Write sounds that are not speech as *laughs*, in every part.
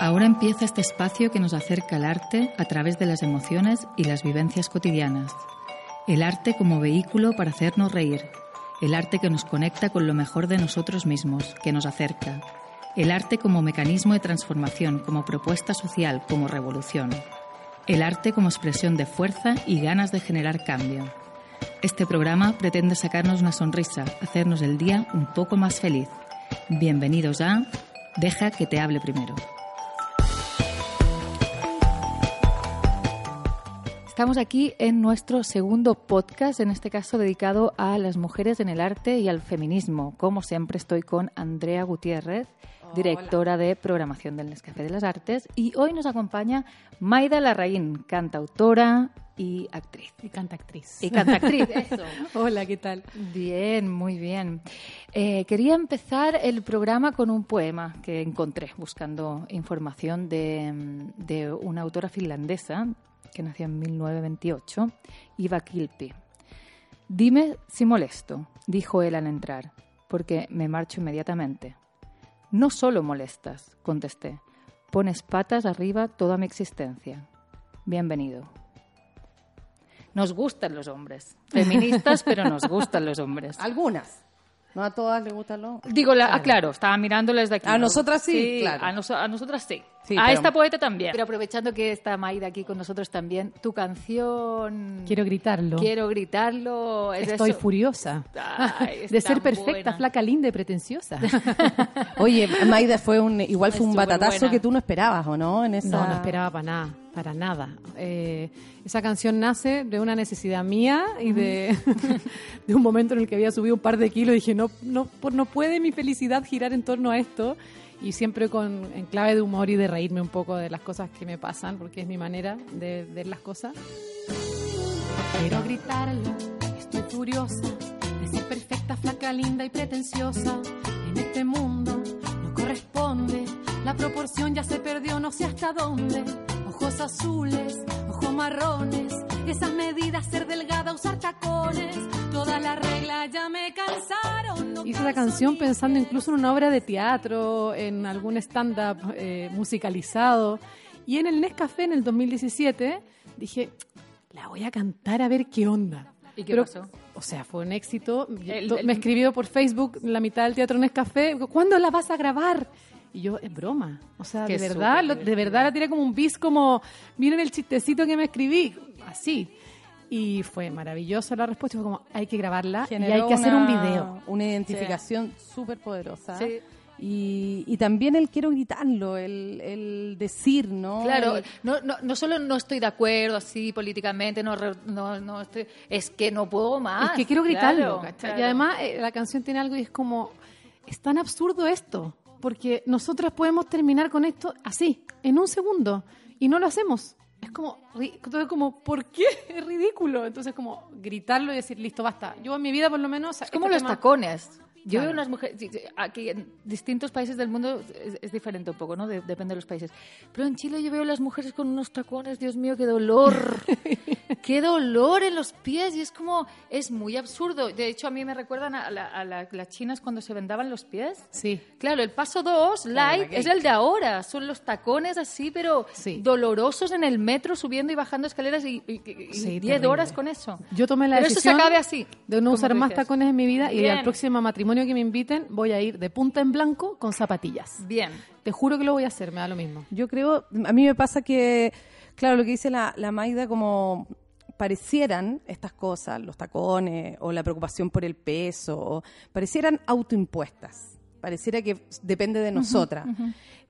Ahora empieza este espacio que nos acerca al arte a través de las emociones y las vivencias cotidianas. El arte como vehículo para hacernos reír. El arte que nos conecta con lo mejor de nosotros mismos, que nos acerca. El arte como mecanismo de transformación, como propuesta social, como revolución. El arte como expresión de fuerza y ganas de generar cambio. Este programa pretende sacarnos una sonrisa, hacernos el día un poco más feliz. Bienvenidos a Deja que te hable primero. Estamos aquí en nuestro segundo podcast, en este caso dedicado a las mujeres en el arte y al feminismo. Como siempre estoy con Andrea Gutiérrez, directora de programación del Nescafé de las Artes, y hoy nos acompaña Maida Larraín, cantautora y actriz. Y canta actriz. Y cantactriz, *laughs* eso. Hola, ¿qué tal? Bien, muy bien. Eh, quería empezar el programa con un poema que encontré buscando información de, de una autora finlandesa que nació en 1928, Iva Kilpi. Dime si molesto, dijo él al entrar, porque me marcho inmediatamente. No solo molestas, contesté. Pones patas arriba toda mi existencia. Bienvenido. Nos gustan los hombres. Feministas, pero nos gustan los hombres. *laughs* Algunas. No a todas les gustan los. Digo, la, ah, claro, estaba mirándoles de aquí. A nosotras sí, claro. A, nos- a nosotras sí. Sí, a pero- esta poeta también. Pero aprovechando que está Maida aquí con nosotros también, tu canción... Quiero gritarlo. Quiero gritarlo. es Estoy eso. furiosa. Ay, *laughs* es de ser perfecta, buena. flaca, linda y pretenciosa. *laughs* Oye, Maida, fue un, igual fue Es un batatazo buena. que tú no esperabas, ¿o no? En esa... No, no esperaba para nada, para nada. Eh, esa canción nace de una necesidad mía y de, *laughs* de un momento en el que había subido un par de kilos y dije, no, no, por- no puede mi felicidad girar en torno a esto. Y siempre con, en clave de humor y de reírme un poco de las cosas que me pasan, porque es mi manera de ver las cosas. Quiero gritarlo, estoy furiosa de ser perfecta, flaca, linda y pretenciosa. En este mundo no corresponde, la proporción ya se perdió, no sé hasta dónde. Ojos azules, ojos marrones, esas medidas, ser delgada, usar tacones. Todas las reglas ya me cansaron. no Hice la canción pensando incluso en una obra de teatro, en algún stand-up eh, musicalizado. Y en el Nescafé en el 2017 dije, la voy a cantar a ver qué onda. ¿Y qué Pero, pasó? O sea, fue un éxito. El- To- el- Me escribió por Facebook la mitad del teatro Nescafé. ¿Cuándo la vas a grabar? Y yo, es broma. O sea, Qué de verdad, lo- de verdad la tiré como un bis, como, miren el chistecito que me escribí. Así. Y fue maravillosa la respuesta. Fue como, hay que grabarla y hay que hacer un video. Una identificación súper poderosa. Sí. Y, y también el quiero gritarlo, el, el decir, ¿no? Claro, El- no, no, no solo no estoy de acuerdo así políticamente, no, re- no, no estoy, es que no puedo más. Es que quiero gritarlo, claro, ¿cachai? claro. Y además eh, la canción tiene algo y es como, es tan absurdo esto, porque nosotras podemos terminar con esto así, en un segundo, y no lo hacemos. Es como, entonces como, ¿por qué? *laughs* Es ridículo. Entonces como gritarlo y decir, listo, basta. Yo en mi vida por lo menos... Es como este los tema- tacones. Yo Claro. veo unas mujeres, aquí en distintos países del mundo es, es diferente un poco, ¿no? De- depende de los países. Pero en Chile yo veo a las mujeres con unos tacones, Dios mío, qué dolor. *laughs* qué dolor en los pies. Y es como, es muy absurdo. De hecho, a mí me recuerdan a, la- a la- las chinas cuando se vendaban los pies. Sí. Claro, el paso 2, light, es el de ahora. Son los tacones así, pero Sí. dolorosos en el metro, subiendo y bajando escaleras y, y- y- y Sí, 10 terrible. horas con eso. Yo tomé la Pero eso se decisión acabe así, de no usar más dices. tacones en mi vida y al próximo matrimonio que me inviten voy a ir de punta en blanco con zapatillas. Bien. Te juro que lo voy a hacer, me da lo mismo. Yo creo, a mí me pasa que, claro, lo que dice la, la Maida, como parecieran estas cosas, los tacones o la preocupación por el peso, o parecieran autoimpuestas. Pareciera que depende de nosotras.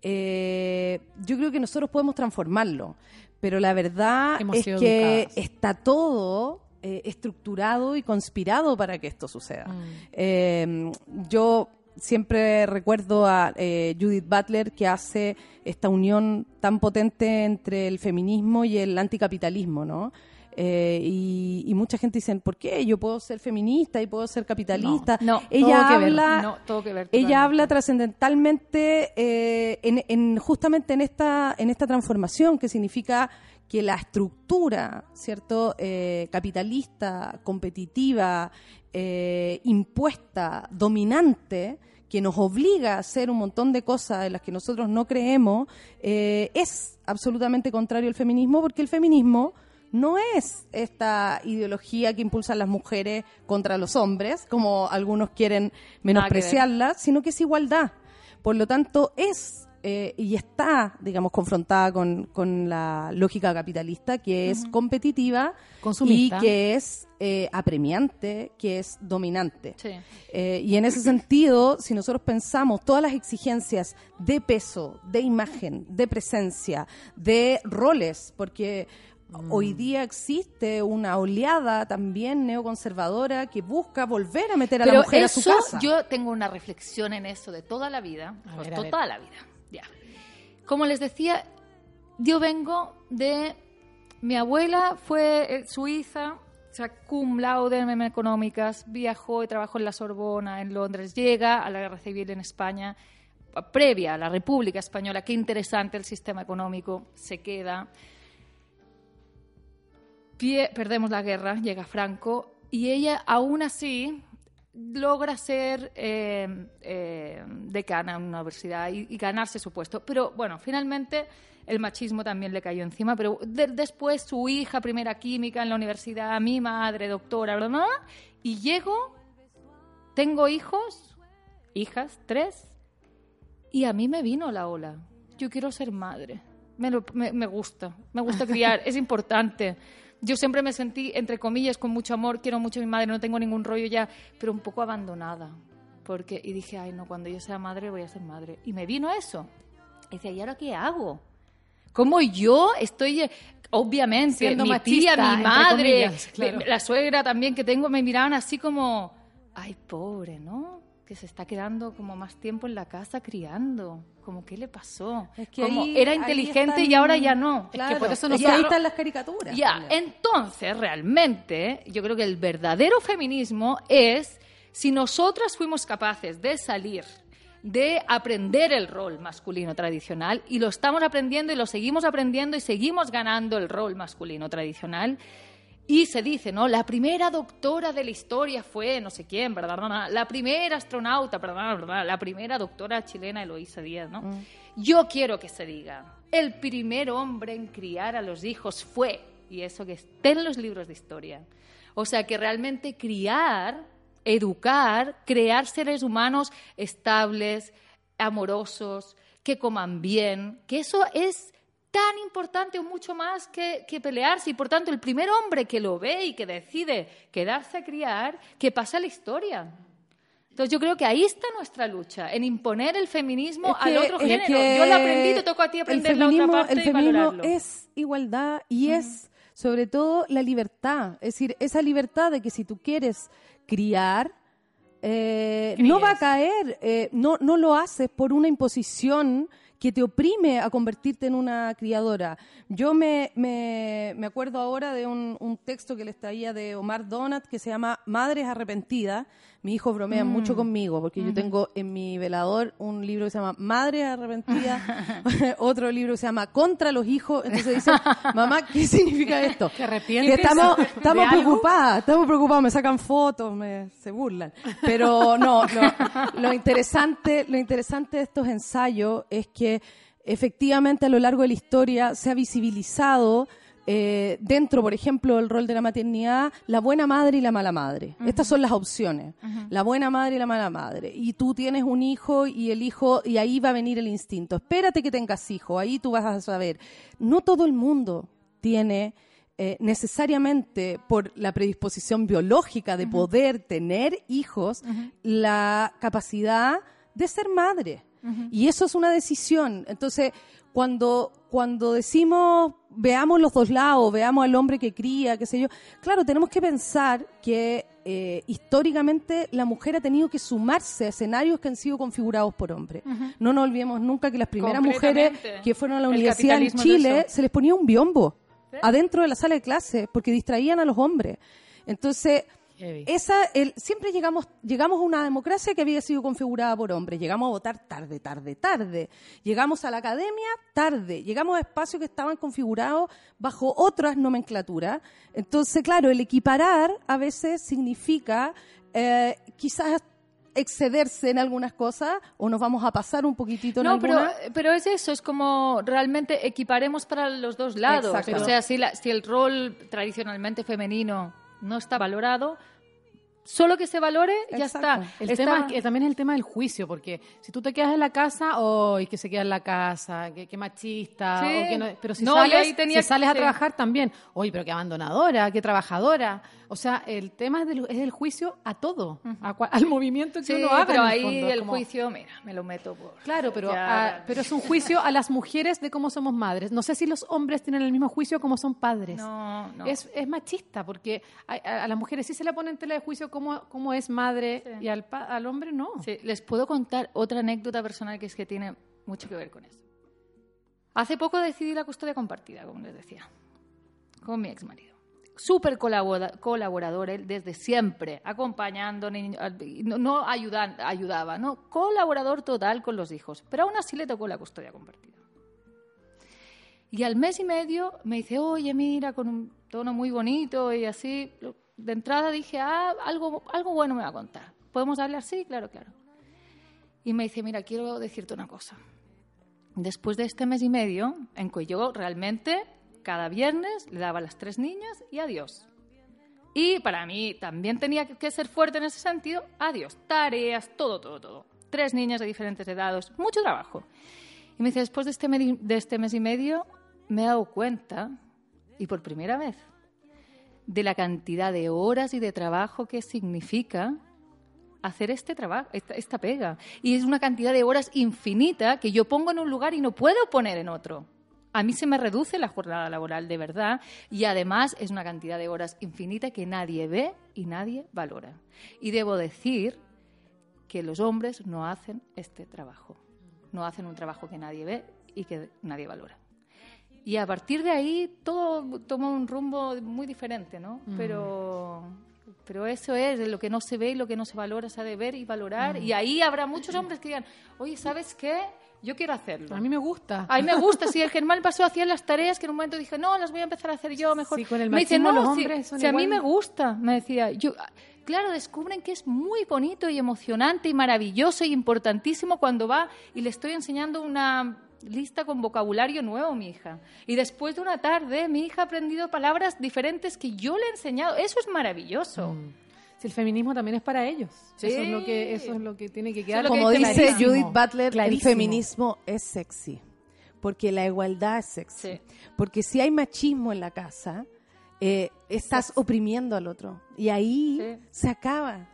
Eh, yo creo que nosotros podemos transformarlo, pero la verdad Hemos es que educadas. está todo eh, estructurado y conspirado para que esto suceda. Eh, yo siempre recuerdo a eh, Judith Butler que hace esta unión tan potente entre el feminismo y el anticapitalismo, ¿no? Eh, y, y mucha gente dice, ¿por qué? Yo puedo ser feminista y puedo ser capitalista. No, ella todo que ver, habla, no, todo que ver ella habla trascendentalmente eh, en, en- justamente en esta, en esta transformación que significa que la estructura, ¿cierto?, Eh, capitalista, competitiva, impuesta, dominante, que nos obliga a hacer un montón de cosas en las que nosotros no creemos, es absolutamente contrario al feminismo, porque el feminismo no es esta ideología que impulsan las mujeres contra los hombres, como algunos quieren menospreciarla, sino que es igualdad. Por lo tanto, es eh, y está, digamos, confrontada con, con la lógica capitalista, que es competitiva Consumista. y que es eh, apremiante, que es dominante. Sí. Eh, y en ese sentido, si nosotros pensamos todas las exigencias de peso, de imagen, de presencia, de roles, porque hoy día existe una oleada también neoconservadora que busca volver a meter a Pero la mujer eso, a su casa. yo tengo una reflexión en eso de toda la vida, pues to- ver. toda la vida, ya. Como les decía, yo vengo de mi abuela fue eh, suiza, o sea, cum laude en económicas, viajó y trabajó en la Sorbona, en Londres, llega a la guerra civil en España, previa a la República Española, qué interesante el sistema económico, se queda. Pie- perdemos la guerra, llega Franco y ella aún así logra ser eh, eh, decana en una universidad y, y ganarse su puesto. Pero bueno, finalmente el machismo también le cayó encima, pero de- después su hija, primera química en la universidad, mi madre, doctora, bla, bla, bla, y llego, tengo hijos, hijas, tres, y a mí me vino la ola. Yo quiero ser madre. Me, lo- me- me gusta, me gusta *laughs* criar, es importante. Yo siempre me sentí, entre comillas, con mucho amor, quiero mucho a mi madre, no tengo ningún rollo ya, pero un poco abandonada. Porque, y dije, ay, no, cuando yo sea madre voy a ser madre. Y me vino eso. Y decía, ¿y ahora qué hago? ¿Cómo yo estoy, eh, obviamente, Siendo mi machista, tía, mi madre, comillas, claro. mi- la suegra también que tengo, me miraban así como, ay, pobre, ¿no? Que se está quedando como más tiempo en la casa criando. Como, ¿qué le pasó? Es que como, ahí- era inteligente están- y ahora ya no. Claro, por eso es no que se- ahí están las caricaturas. Ya, entonces realmente yo creo que el verdadero feminismo es si nosotras fuimos capaces de salir de aprender el rol masculino tradicional y lo estamos aprendiendo y lo seguimos aprendiendo y seguimos ganando el rol masculino tradicional y se dice, ¿no? La primera doctora de la historia fue no sé quién, ¿verdad? La primera astronauta, ¿verdad? La primera doctora chilena, Eloísa Díaz, ¿no? Yo quiero que se diga, el primer hombre en criar a los hijos fue, y eso que esté en los libros de historia. O sea, que realmente criar, educar, crear seres humanos estables, amorosos, que coman bien, que eso es tan importante o mucho más que, que pelearse. Y por tanto, el primer hombre que lo ve y que decide quedarse a criar, que pasa a la historia. Entonces yo creo que ahí está nuestra lucha, en imponer el feminismo Es que- al otro género. que Yo lo aprendí, te toco a ti aprender el la otra parte El y feminismo valorarlo. es igualdad y es sobre todo la libertad. Es decir, esa libertad de que si tú quieres criar, eh, no va a caer, eh, no, no lo haces por una imposición que te oprime a convertirte en una criadora. Yo me, me, me acuerdo ahora de un, un texto que les traía de Omar Donat que se llama Madres Arrepentidas. Mi hijo bromea Mm. mucho conmigo porque yo tengo en mi velador un libro que se llama Madres Arrepentidas, *laughs* *laughs* otro libro que se llama Contra los hijos. Entonces dice, mamá, ¿qué *laughs* significa esto? ¿Te arrepientes Que estamos, estamos algo? preocupadas, estamos preocupados, me sacan fotos, me, se burlan. Pero no, lo, lo interesante, lo interesante de estos ensayos es que efectivamente a lo largo de la historia se ha visibilizado eh, dentro, por ejemplo, del rol de la maternidad, la buena madre y la mala madre. Estas son las opciones. La buena madre y la mala madre. Y tú tienes un hijo y el hijo, y ahí va a venir el instinto. Espérate que tengas hijo, ahí tú vas a saber. No todo el mundo tiene eh, necesariamente por la predisposición biológica de poder tener hijos, la capacidad de ser madre. Y eso es una decisión. Entonces, cuando, cuando decimos veamos los dos lados, veamos al hombre que cría, qué sé yo, claro, tenemos que pensar que eh, históricamente la mujer ha tenido que sumarse a escenarios que han sido configurados por hombres. No nos olvidemos nunca que las primeras mujeres que fueron a la universidad en Chile se les ponía un biombo adentro de la sala de clase porque distraían a los hombres. Entonces, Heavy. esa, el, siempre llegamos, llegamos a una democracia que había sido configurada por hombres. Llegamos a votar tarde, tarde, tarde. Llegamos a la academia tarde. Llegamos a espacios que estaban configurados bajo otras nomenclaturas. Entonces, claro, el equiparar a veces significa eh, quizás excederse en algunas cosas o nos vamos a pasar un poquitito en No, pero, algunas. pero es eso, es como realmente equiparemos para los dos lados. Exacto. O sea, si, la- si el rol tradicionalmente femenino no está valorado, solo que se valore, ya Exacto. está. El Está- tema es que también es el tema del juicio, porque si tú te quedas en la casa, ¡ay, que se queda en la casa! ¡Qué, qué machista! Sí. o que no- pero si No, sales, ahí tenía si sales a sí. trabajar también, ¡oye, pero qué abandonadora! ¡Qué trabajadora! O sea, el tema es del, es del juicio a todo, a cua- al movimiento que Sí, uno haga. pero en el ahí fondo. El como- juicio, mira, me lo meto por... Claro, pero, a- pero es un juicio a las mujeres de cómo somos madres. No sé si los hombres tienen el mismo juicio como son padres. No, no. Es, es machista, porque a, las mujeres sí se le pone en tela de juicio cómo, cómo es madre Sí. y al, al hombre no. Sí, les puedo contar otra anécdota personal que es que tiene mucho que ver con eso. Hace poco decidí la custodia compartida, como les decía, con mi exmarido. Súper colabora- colaborador él desde siempre, acompañando, no, ayudaba, no, colaborador total con los hijos, pero aún así le tocó la custodia compartida. Y al mes y medio me dice, oye, mira, con un tono muy bonito y así. De entrada dije, ah, algo, algo bueno me va a contar. ¿Podemos hablar? Sí, claro, claro. Y me dice, mira, quiero decirte una cosa. Después de este mes y medio, en que yo realmente cada viernes le daba a las tres niñas y adiós. Y para mí también tenía que ser fuerte en ese sentido, adiós. Tareas, todo, todo, todo. Tres niñas de diferentes edades, mucho trabajo. Y me dice, después de este, de este mes y medio, me he dado cuenta, y por primera vez, de la cantidad de horas y de trabajo que significa hacer este trabajo, esta pega. Y es una cantidad de horas infinita que yo pongo en un lugar y no puedo poner en otro. A mí se me reduce la jornada laboral de verdad y además es una cantidad de horas infinita que nadie ve y nadie valora. Y debo decir que los hombres no hacen este trabajo. No hacen un trabajo que nadie ve y que nadie valora. Y a partir de ahí todo toma un rumbo muy diferente, ¿no? Pero, pero eso es, lo que no se ve y lo que no se valora se ha de ver y valorar. Y ahí habrá muchos hombres que digan, oye, ¿sabes qué? Yo quiero hacerlo. A mí me gusta. A mí me gusta, *laughs* si el Germán pasó hacía las tareas que en un momento dije, no, las voy a empezar a hacer yo mejor. Sí, con el me dice, no, los si- hombres son si a mí igual". me gusta, me decía. Yo, claro, descubren que es muy bonito y emocionante y maravilloso y importantísimo cuando va y le estoy enseñando una lista con vocabulario nuevo mi hija. Y después de una tarde, mi hija ha aprendido palabras diferentes que yo le he enseñado. Eso es maravilloso. Si el feminismo también es para ellos. Sí. Eso es lo que eso es lo que tiene que quedar que Como dice dice clarísimo, Judith Butler, clarísimo. el feminismo es sexy. Porque la igualdad es sexy. Sí. Porque si hay machismo en la casa, eh, estás oprimiendo al otro. Y ahí Sí. se acaba.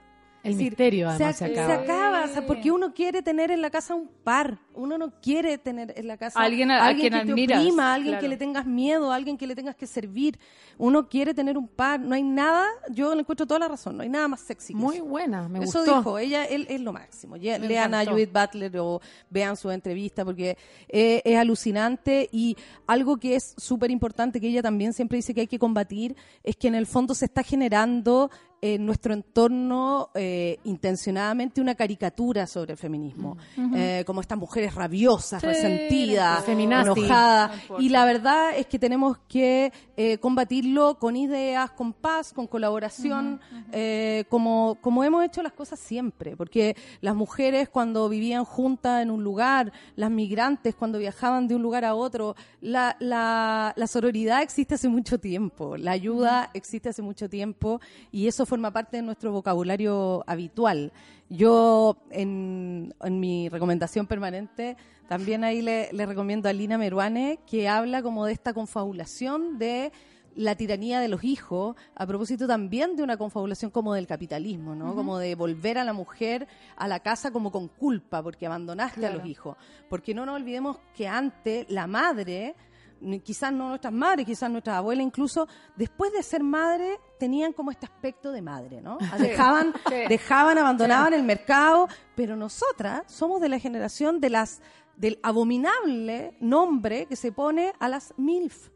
El decir, misterio, además, se ac- acaba. acaba, o sea, porque uno quiere tener en la casa un par. Uno no quiere tener en la casa Alguien a- a quien que te admiras, oprima, alguien claro. que le tengas miedo, alguien que le tengas que servir. Uno quiere tener un par. No hay nada, yo le encuentro toda la razón, no hay nada más sexy que Muy eso. buena, me Eso gustó. dijo, ella él, es lo máximo. Me Lean a. Judith Butler o vean su entrevista porque eh, es alucinante y algo que es súper importante que ella también siempre dice que hay que combatir es que en el fondo se está generando en nuestro entorno eh, intencionadamente una caricatura sobre el feminismo, Eh, como estas mujeres rabiosas, Sí, resentidas, enojadas. No y la verdad es que tenemos que eh, combatirlo con ideas, con paz, con colaboración, eh, como, como hemos hecho las cosas siempre. Porque las mujeres cuando vivían juntas en un lugar, las migrantes cuando viajaban de un lugar a otro, la, la, la sororidad existe hace mucho tiempo, la ayuda existe hace mucho tiempo y eso forma parte de nuestro vocabulario habitual. Yo, en, en mi recomendación permanente, también ahí le, le recomiendo a Lina Meruane, que habla como de esta confabulación de la tiranía de los hijos, a propósito también de una confabulación como del capitalismo, ¿no? Como de volver a la mujer a la casa como con culpa, porque abandonaste a los hijos. Porque no nos olvidemos que antes la madre, quizás no nuestras madres, quizás nuestras abuelas incluso, después de ser madre, tenían como este aspecto de madre, ¿no? Dejaban, *laughs* sí. dejaban, abandonaban el mercado, pero nosotras somos de la generación de las del abominable nombre que se pone a las MILF.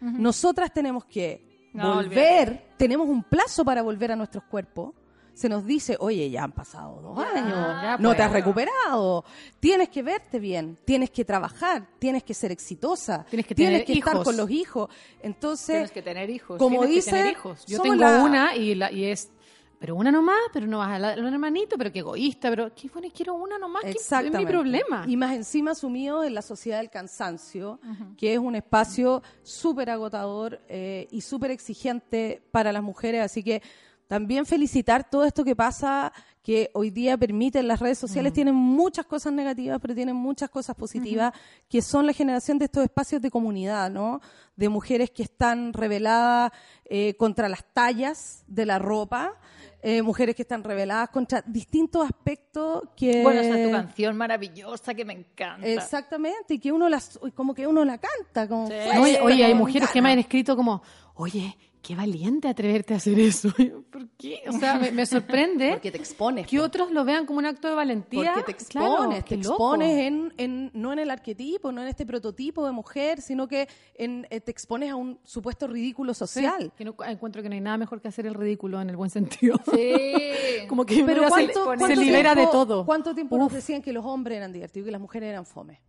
Nosotras tenemos que No, volver, tenemos un plazo para volver a nuestros cuerpos. Se nos dice, oye, ya han pasado dos años, ya no te pues. has recuperado, tienes que verte bien, tienes que trabajar, tienes que ser exitosa, Tienes que tener estar hijos. con los hijos. Entonces, Tienes que tener hijos. como Tienes que dice, tener hijos. Yo tengo la- una y, la, y es, pero una nomás, pero no vas a la, un hermanito, pero qué egoísta, pero qué bueno, quiero una nomás, que es mi problema. Y más encima sumido en la sociedad del cansancio, que es un espacio súper agotador eh, y súper exigente para las mujeres. Así que también felicitar todo esto que pasa, que hoy día permiten las redes sociales, tienen muchas cosas negativas, pero tienen muchas cosas positivas, que son la generación de estos espacios de comunidad, ¿no? De mujeres que están reveladas eh, contra las tallas de la ropa. eh, mujeres que están reveladas contra distintos aspectos que Bueno, esa es tu canción maravillosa que me encanta. Exactamente, y que uno las, como que uno la canta, como Sí. Oye, oye, hay mujeres que me han escrito como, oye, qué valiente atreverte a hacer eso. *laughs* ¿Por qué? O sea, me, me sorprende *laughs* Porque te expones. que po. otros lo vean como un acto de valentía. Porque te Claro, expones, qué te expones en, en- no en el arquetipo, no en este prototipo de mujer, sino que en, eh, te expones a un supuesto ridículo Sí, social. que no, encuentro que no hay nada mejor que hacer el ridículo en el buen sentido. Sí. *laughs* como que Pero ¿cuánto, se, libera de tiempo- todo. ¿Cuánto tiempo nos decían que los hombres eran divertidos y que las mujeres eran fome?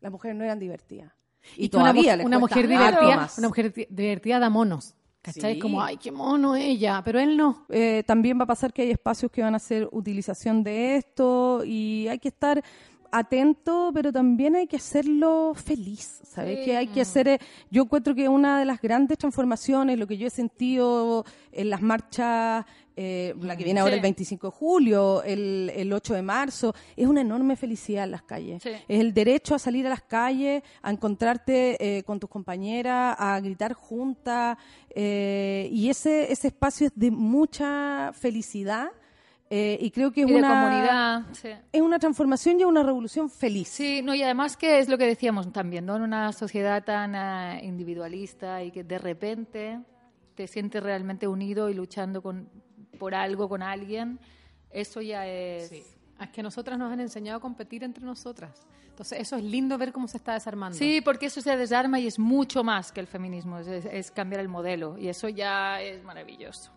Las mujeres no eran divertidas. Y, Y una, todavía mu- les una mujer divertida, más. una mujer di- divertida da monos. ¿Cachai? Sí. Como, ay, qué mono ella, pero él no. Eh, también va a pasar que hay espacios que van a hacer utilización de esto y hay que estar atento, pero también hay que hacerlo feliz, ¿sabes? Sí. Que hay que hacer, eh, yo encuentro que una de las grandes transformaciones, lo que yo he sentido en las marchas, eh, la que viene ahora Sí. el 25 de julio, el, el 8 de marzo, es una enorme felicidad en las calles. Sí. Es el derecho a salir a las calles, a encontrarte eh, con tus compañeras, a gritar juntas, eh, y ese, ese espacio es de mucha felicidad. Eh, y creo que es Y una comunidad. Sí. es una transformación y una revolución feliz. Sí, no, y además que es lo que decíamos también, ¿no? En una sociedad tan ah, individualista y que de repente te sientes realmente unido y luchando con, por algo, con alguien, eso ya es... Es que nosotras nos han enseñado a competir entre nosotras. Entonces, eso es lindo ver cómo se está desarmando. Sí, porque eso se desarma y es mucho más que el feminismo, es, es- es cambiar el modelo y eso ya es maravilloso.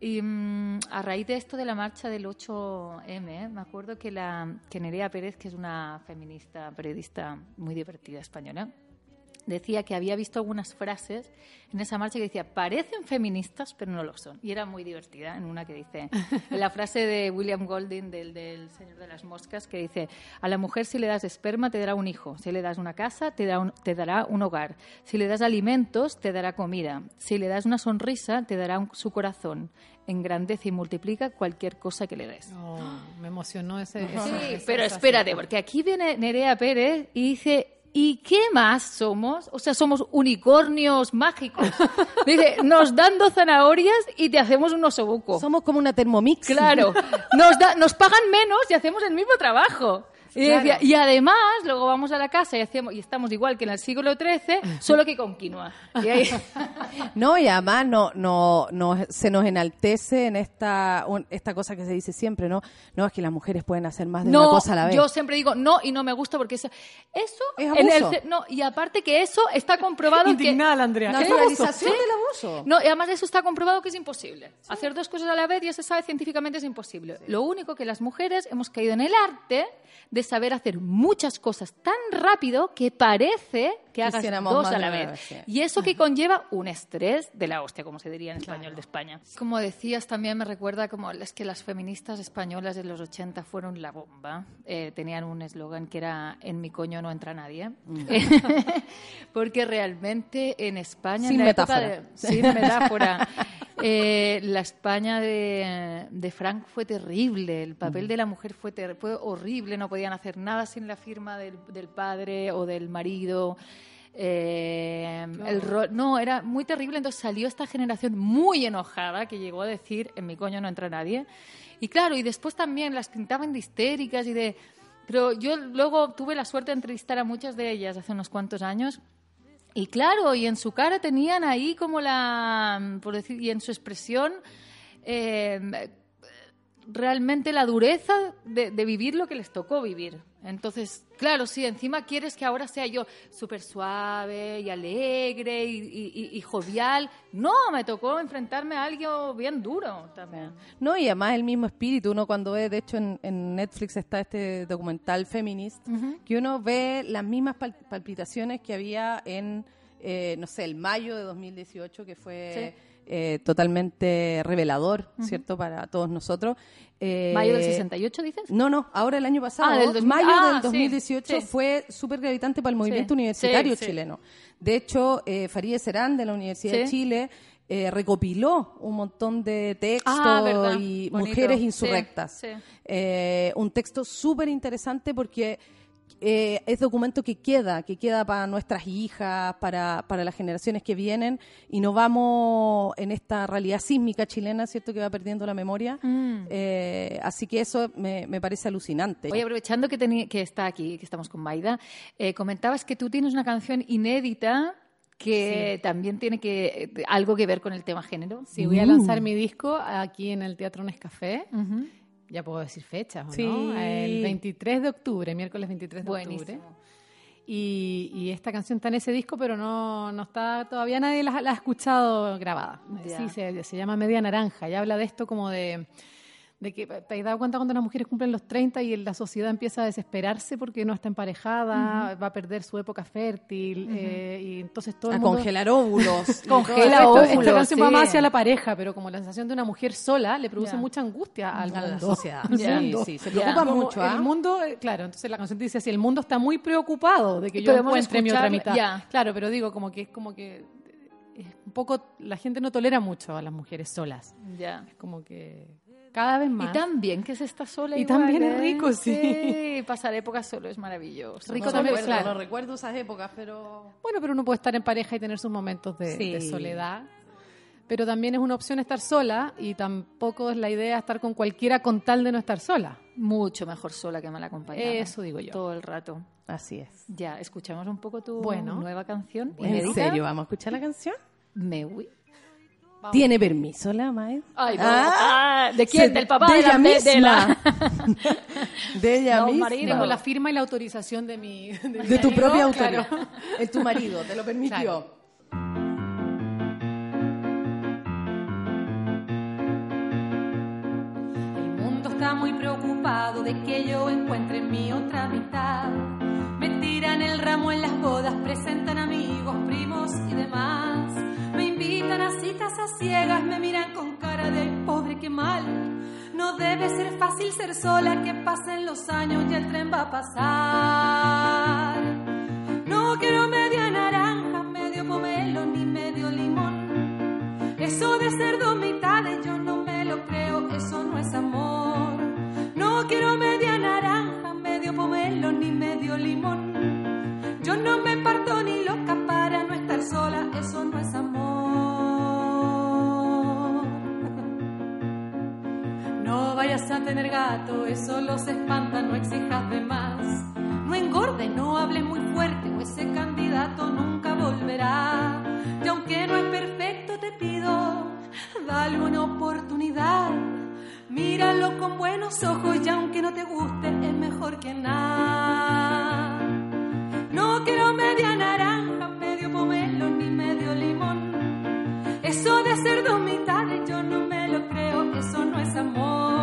Y mm, a raíz de esto de la marcha del 8M, me acuerdo que, la, que Nerea Pérez, que es una feminista, periodista muy divertida española, decía que había visto algunas frases en esa marcha que decía, parecen feministas, pero no lo son. Y era muy divertida, en una que dice, *laughs* en la frase de William Golding, del, del Señor de las Moscas, que dice, a la mujer si le das esperma te dará un hijo, si le das una casa te, da un- te dará un hogar, si le das alimentos te dará comida, si le das una sonrisa te dará un- su corazón, engrandece y multiplica cualquier cosa que le des. Oh, me emocionó ese. Sí, esa- pero espérate, porque aquí viene Nerea Pérez y dice, ¿y qué más somos? O sea, somos unicornios mágicos. Dice, nos dan dos zanahorias y te hacemos un osobuco. Somos como una Thermomix. Claro, *laughs* nos, da- nos pagan menos y hacemos el mismo trabajo. Y, Claro. decía- y además, luego vamos a la casa y, hacemos, y estamos igual que en el siglo XIII, *laughs* solo que con quinoa. Y ahí- *laughs* No, y además no, no, no, se nos enaltece en esta, un- esta cosa que se dice siempre, ¿no? No, es que las mujeres pueden hacer más de una no, cosa a la vez. yo siempre digo no y no me gusta porque eso, eso Es en el abuso. no, y aparte que eso está comprobado que Indignada la Andrea. Naturalización Sí. del abuso. No, y además eso está comprobado que es imposible. Hacer dos cosas a la vez ya se sabe científicamente es imposible. Lo único que las mujeres hemos caído en el arte de saber hacer muchas cosas tan rápido que parece que hagas Quisiéramos dos a la vez. vez, sí. Y eso que conlleva un estrés de la hostia, como se diría en español de España. Como decías, también me recuerda como es que las feministas españolas de los 80 fueron la bomba. Eh, tenían un eslogan que era en mi coño no entra nadie. Mm. *laughs* Porque realmente en España... Sin en la época metáfora. de- sin metáfora. Eh, la España de, de Frank fue terrible. El papel de la mujer fue, ter- fue horrible. No podían hacer nada sin la firma del, del padre o del marido. eh, el ro- no, era muy terrible. Entonces salió esta generación muy enojada que llegó a decir: En mi coño no entra nadie. Y claro, y después también las pintaban de histéricas y de. Pero yo luego tuve la suerte de entrevistar a muchas de ellas hace unos cuantos años. Y claro, y en su cara tenían ahí como la, por decir, y en su expresión, eh, realmente la dureza de, de vivir lo que les tocó vivir. Entonces, claro, sí, encima quieres que ahora sea yo súper suave y alegre y, y- y- y jovial. No, me tocó enfrentarme a algo bien duro también. No, y además el mismo espíritu, uno cuando ve, de hecho en, en Netflix está este documental Feminist, que uno ve las mismas pal- palpitaciones que había en, eh, no sé, el mayo de 2018, que fue eh, totalmente revelador, ¿cierto?, para todos nosotros. Eh, ¿Mayo del 68 dices? No, no, ahora el año pasado, Ah, del 2000. mayo Ah, del sí, 2018 sí. fue súper gravitante para el movimiento Sí, universitario sí, sí. chileno. De hecho, eh, Farideh Serán de la Universidad de Sí. Chile eh, recopiló un montón de textos Ah, y Bonito. mujeres Sí, insurrectas. sí. Eh, un texto súper interesante porque eh, es documento que queda, que queda para nuestras hijas, para, para las generaciones que vienen, y no vamos en esta realidad sísmica chilena, ¿cierto?, que va perdiendo la memoria. Mm. Eh, así que eso me, me parece alucinante. Oye, aprovechando que, que está aquí, que estamos con Maida, eh, comentabas que tú tienes una canción inédita que también tiene que algo que ver con el tema género. Sí, voy a lanzar mi disco aquí en el Teatro Nescafé. Ujú. Ya puedo decir fechas, ¿o Sí. no? El 23 de octubre, miércoles 23 de octubre. Y, y esta canción está en ese disco, pero no, no está todavía nadie la, la ha escuchado grabada. Sí, se, se llama Media Naranja y habla de esto como de, de que te has dado cuenta cuando las mujeres cumplen los 30 y la sociedad empieza a desesperarse porque no está emparejada, va a perder su época fértil eh, y entonces todo a el mundo... congelar óvulos. *laughs* Congela óvulos, esta canción va sí. más hacia la pareja, pero como la sensación de una mujer sola le produce mucha angustia al a la sociedad. *laughs* Sí, sí, se preocupa mucho. ¿ah? El mundo, eh, claro, entonces la canción dice así, el mundo está muy preocupado de que yo encuentre mi otra mitad. Claro, pero digo, como que es como que es un poco, la gente no tolera mucho a las mujeres solas. Ya. Es como que cada vez más. Y también que se está sola Y igual, también es ¿eh? rico, sí. Sí, pasar épocas solo es maravilloso. Rico no también, recuerdo, claro. no recuerdo esas épocas, pero... Bueno, pero uno puede estar en pareja y tener sus momentos de, Sí. de soledad. Pero también es una opción estar sola y tampoco es la idea estar con cualquiera con tal de no estar sola. Mucho mejor sola que mal acompañada. Eso digo yo. Todo el rato. Así es. Ya, escuchamos un poco tu Bueno. nueva canción. ¿En serio? ¿Vamos a escuchar la canción? Me ¿Tiene permiso la Mae? Ay, no. Ah, Ah, ¿De quién? se- Del papá de de, la, ella de- de la- misma. *laughs* De ella No, misma. marido. Tengo la firma y la autorización de mi... De, mi De tu marido, propia autoría. claro. Es *laughs* tu marido, te lo permitió. Claro. El mundo está muy preocupado de que yo encuentre mi otra mitad. Me tiran el ramo en las bodas, presentan ciegas, me miran con cara de "Ay, pobre que mal. No debe ser fácil ser sola, que pasen los años y el tren va a pasar. No quiero media naranja, medio pomelo ni medio limón. Eso de ser dos mitades yo no me lo creo, eso no es amor. No quiero media naranja, medio pomelo ni medio limón. Yo no me parto ni loca para no estar sola, eso no es amor. Vayas a tener gato, eso los espanta, no exijas de más. No engorde, no hables muy fuerte, o ese candidato nunca volverá. Y aunque no es perfecto, te pido, dale una oportunidad. Míralo con buenos ojos y aunque no te guste, es mejor que nada. No quiero media naranja, medio pomelo ni medio limón. Eso de ser dos mitades yo no me lo creo, eso no es amor.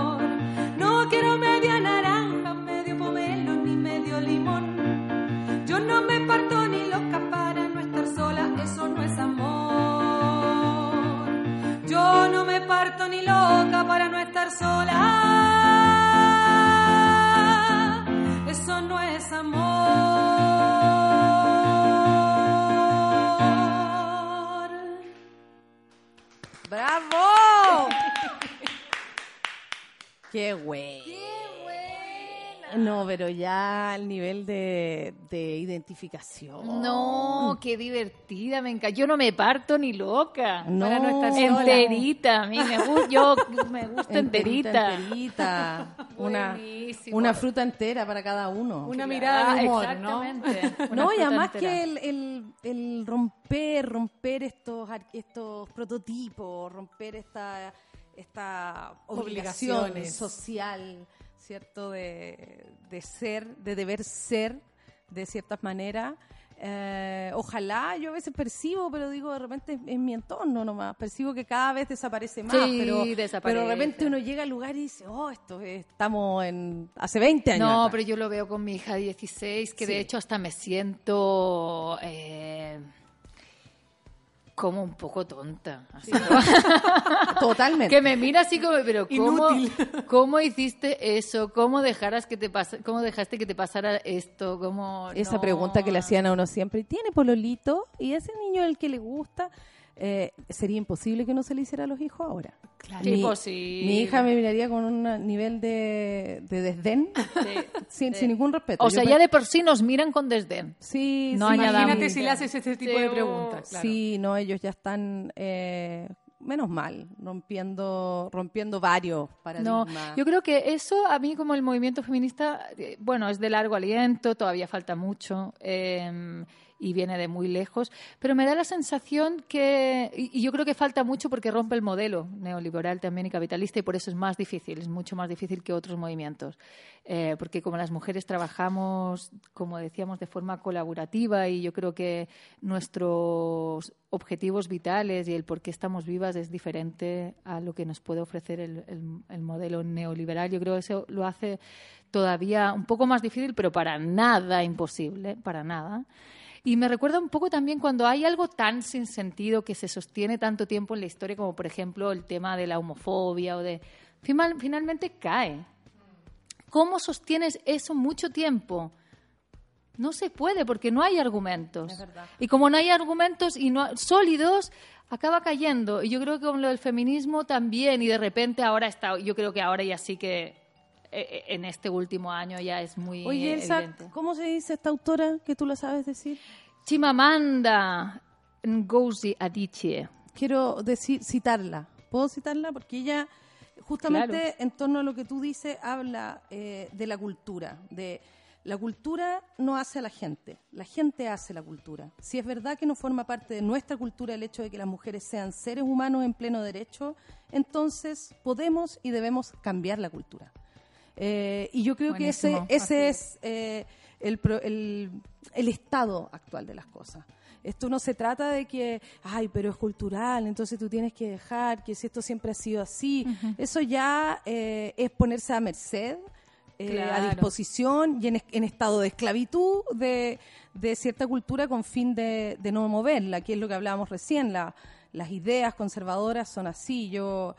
Parto ni loca para no estar sola. Eso no es amor. ¡Bravo! *laughs* ¡Qué güey! No, pero ya al nivel de, de identificación. No, qué divertida, me encanta. Yo no me parto ni loca. No, para no estar enterita. A mí me *laughs* gusta, yo me gusta enterita. enterita. *laughs* Una, Buenísimo. una fruta entera para cada uno. Una mirada de humor, ¿no? Exactamente. *laughs* No, y además entera. que el, el- el romper, romper estos, estos prototipos, romper esta, esta obligación Obligaciones. social, ¿cierto? De, de ser, de deber ser, de ciertas maneras. Eh, ojalá, yo a veces percibo, pero digo, de repente en mi entorno nomás, percibo que cada vez desaparece más, Sí, pero, desaparece. pero de repente uno llega al lugar y dice, oh, esto es- estamos en hace 20 años. No, atrás". pero yo lo veo con mi hija de 16, que Sí. de hecho hasta me siento eh, como un poco tonta. así, *laughs* Totalmente. que me mira así como, pero ¿cómo, Inútil. *laughs* ¿cómo hiciste eso? ¿Cómo, dejaras que te pasa, ¿Cómo dejaste que te pasara esto? ¿Cómo, Esa no? pregunta que le hacían a uno siempre, ¿tiene pololito? Y ese niño el que le gusta, eh, sería imposible que no se le hiciera a los hijos ahora. Claro. Mi, Imposible. mi hija me miraría con un nivel de, de desdén, Sí, *laughs* sin, sí. sin ningún respeto. O Yo sea, ya de por sí nos miran con desdén. Sí, No sí. Imagínate si le haces este tipo de preguntas. claro. Sí, no, ellos ya están, eh, menos mal, rompiendo, rompiendo varios No, paradigmas. yo creo que eso a mí como el movimiento feminista, eh, bueno, es de largo aliento, todavía falta mucho eh, y viene de muy lejos, pero me da la sensación que, y, yo creo que falta mucho porque rompe el modelo neoliberal también y capitalista y por eso es más difícil, es mucho más difícil que otros movimientos, Eh, porque como las mujeres trabajamos, como decíamos, de forma colaborativa y yo creo que nuestros objetivos vitales y el por qué estamos vivas es diferente a lo que nos puede ofrecer el modelo neoliberal. Yo creo que eso lo hace todavía un poco más difícil, pero para nada imposible, para nada. Y me recuerda un poco también cuando hay algo tan sin sentido que se sostiene tanto tiempo en la historia, como por ejemplo el tema de la homofobia o de... Final- finalmente cae. ¿Cómo sostienes eso mucho tiempo? No se puede porque no hay argumentos. Y como no hay argumentos y no sólidos, acaba cayendo. Y yo creo que con lo del feminismo también. Y de repente ahora está, yo creo que ahora ya sí que en este último año ya es muy Oye, eh, Elsa, evidente. ¿cómo se dice esta autora que tú la sabes decir? Chimamanda Ngozi Adichie. quiero decir, citarla. ¿Puedo citarla? Porque ella, justamente Claro. en torno a lo que tú dices, habla eh, de la cultura. De la cultura no hace a la gente, la gente hace la cultura. Si es verdad que no forma parte de nuestra cultura el hecho de que las mujeres sean seres humanos en pleno derecho, entonces podemos y debemos cambiar la cultura. Eh, y yo creo que ese, ese es eh, el, el, el estado actual de las cosas. Esto no se trata de que, ay, pero es cultural, entonces tú tienes que dejar, que si esto siempre ha sido así. Eso ya eh, es ponerse a merced, eh, a disposición y en, en estado de esclavitud de, de cierta cultura con fin de, de no moverla, que es lo que hablábamos recién. La, las ideas conservadoras son así. Yo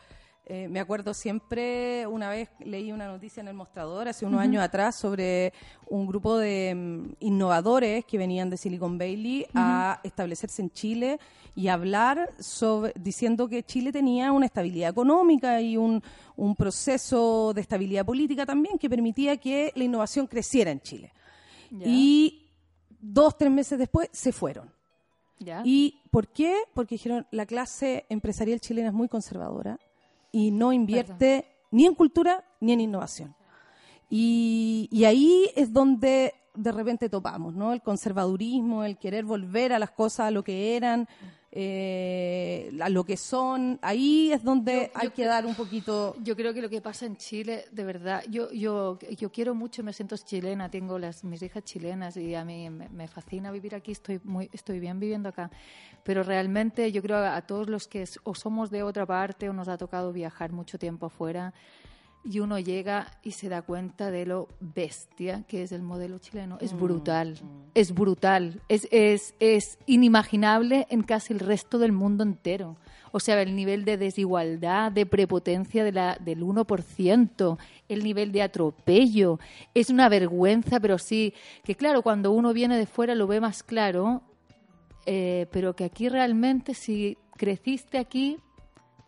eh, me acuerdo siempre, una vez leí una noticia en el mostrador hace unos años atrás sobre un grupo de mm, innovadores que venían de Silicon Valley a establecerse en Chile y hablar sobre, diciendo que Chile tenía una estabilidad económica y un, un proceso de estabilidad política también que permitía que la innovación creciera en Chile. Y dos, tres meses después se fueron. ¿Y por qué? Porque dijeron, la clase empresarial chilena es muy conservadora y no invierte ni en cultura ni en innovación. Y, y ahí es donde de repente topamos, ¿no? El conservadurismo, el querer volver a las cosas a lo que eran, eh, a lo que son. Ahí es donde hay que dar un poquito... Yo creo que lo que pasa en Chile, de verdad, yo, yo, yo quiero mucho, me siento chilena, tengo las, mis hijas chilenas y a mí me, me fascina vivir aquí, estoy, muy, estoy bien viviendo acá. Pero realmente yo creo a, a todos los que o somos de otra parte o nos ha tocado viajar mucho tiempo afuera y uno llega y se da cuenta de lo bestia que es el modelo chileno. Es brutal, es brutal, es, es, es inimaginable en casi el resto del mundo entero. O sea, el nivel de desigualdad, de prepotencia de la, del 1%, el nivel de atropello, es una vergüenza, pero sí, que claro, cuando uno viene de fuera lo ve más claro, eh, pero que aquí realmente si creciste aquí,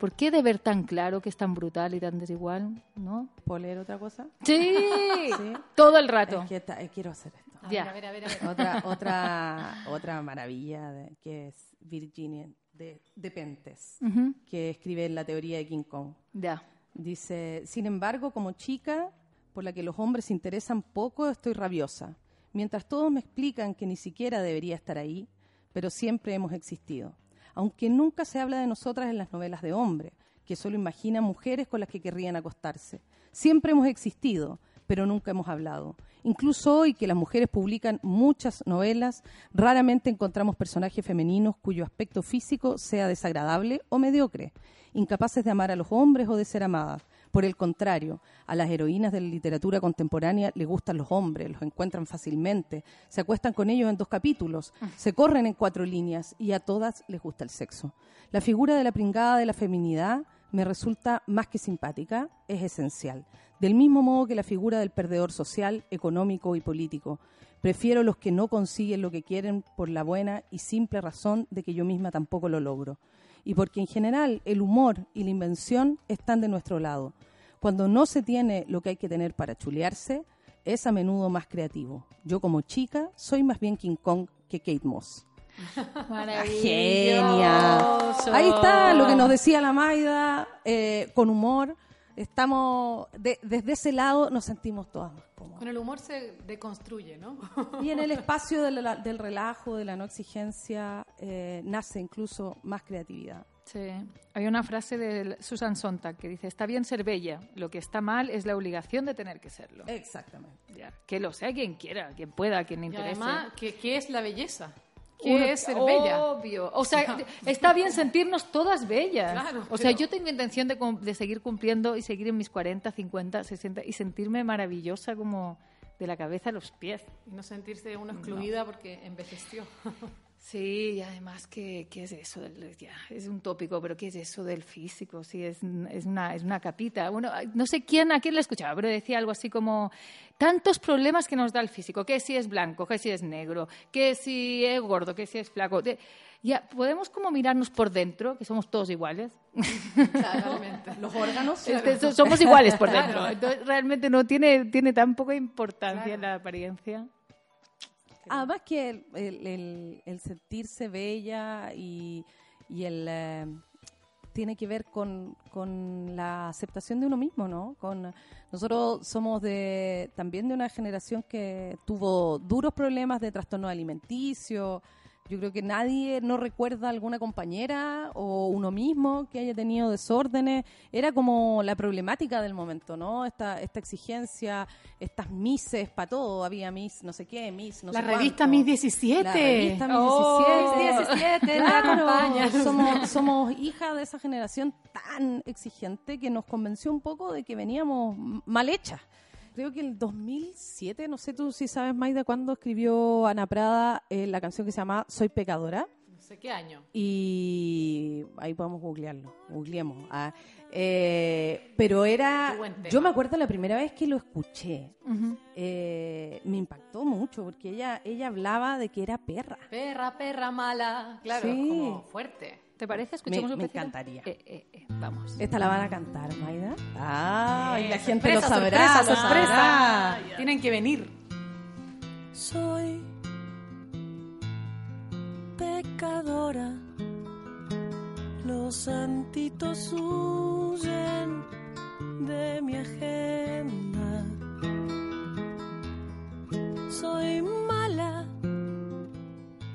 ¿Por qué de ver tan claro que es tan brutal y tan desigual? ¿No? ¿Puedo leer otra cosa? Sí, *laughs* Sí. todo el rato. Es que ta- eh, quiero hacer esto. A Ya. ver, a ver, a ver, a ver. Otra, otra, otra maravilla de- que es Virginia de, de Pentes, que escribe en la teoría de King Kong. Ya. Dice, sin embargo, como chica, por la que los hombres se interesan poco, estoy rabiosa. Mientras todos me explican que ni siquiera debería estar ahí, pero siempre hemos existido. Aunque nunca se habla de nosotras en las novelas de hombre, que solo imaginan mujeres con las que querrían acostarse. Siempre hemos existido, pero nunca hemos hablado. Incluso hoy que las mujeres publican muchas novelas, raramente encontramos personajes femeninos cuyo aspecto físico sea desagradable o mediocre, incapaces de amar a los hombres o de ser amadas. Por el contrario, a las heroínas de la literatura contemporánea le gustan los hombres, los encuentran fácilmente, se acuestan con ellos en dos capítulos, se corren en cuatro líneas y a todas les gusta el sexo. La figura de la pringada de la feminidad me resulta más que simpática, es esencial. Del mismo modo que la figura del perdedor social, económico y político. Prefiero los que no consiguen lo que quieren por la buena y simple razón de que yo misma tampoco lo logro. Y porque en general el humor y la invención están de nuestro lado. Cuando no se tiene lo que hay que tener para chulearse, es a menudo más creativo. Yo como chica soy más bien King Kong que Kate Moss. Genia. Ahí está lo que nos decía la Maida, eh, con humor. Estamos, de- desde ese lado nos sentimos todas más Con el humor se deconstruye, ¿no? Y en el *laughs* espacio del, del relajo, de la no exigencia, eh, nace incluso más creatividad. Sí. Hay una frase de Susan Sontag que dice, está bien ser bella, lo que está mal es la obligación de tener que serlo. Exactamente. Ya. Que lo sea quien quiera, quien pueda, quien le Y interese. además, ¿qué, qué es la belleza? Uno- ¿Qué es ser bella? Obvio. O sea, está bien sentirnos todas bellas. Claro, o sea, pero- yo tengo intención de, de seguir cumpliendo y seguir en mis 40, 50, 60 y sentirme maravillosa como de la cabeza a los pies. Y no sentirse uno excluida porque envejeció. *laughs* Sí, y además, ¿qué, qué es eso? Del, ya, es un tópico, pero ¿qué es eso del físico? Sí, es, es, una, es una capita. Bueno, no sé quién, a quién le escuchaba, pero decía algo así como, tantos problemas que nos da el físico, que si es blanco, que si es negro, que si es gordo, que si es flaco. Ya, podemos como mirarnos por dentro, que somos todos iguales. Claramente. *laughs* Los órganos. Este, so- somos iguales por dentro. Entonces, realmente no tiene, tiene tan poca importancia la apariencia. Además que el, el- el- sentirse bella y, y el eh, tiene que ver con, con la aceptación de uno mismo, ¿no? Con nosotros somos de también de una generación que tuvo duros problemas de trastorno alimenticio. Yo creo que nadie no recuerda alguna compañera o uno mismo que haya tenido desórdenes. Era como la problemática del momento, ¿no? Esta, esta exigencia, estas mises para todo. Había mis no sé qué, mis no La sé revista cuánto. Mis 17. La revista Mis Oh, 17. 17, la Claro, somos, somos hijas de esa generación tan exigente que nos convenció un poco de que veníamos mal hechas. Creo que el 2007, no sé tú si sabes, Maida, cuándo escribió Ana Prada eh, la canción que se llama Soy pecadora. Sé qué año. Y ahí podemos googlearlo, googleemos. ah. Eh, pero era, yo me acuerdo la primera vez que lo escuché, eh, me impactó mucho porque ella, ella hablaba de que era perra. Perra, perra mala. Claro, Sí. como fuerte. ¿Te parece? Escuchemos Me- un me encantaría. Eh, eh, eh, vamos. Esta la van a cantar, Maida. Ah, y la gente lo sabrá, sorpresa, lo sorpresa. sabrá. Tienen que venir. Soy pecadora, los santitos huyen de mi agenda. Soy mala,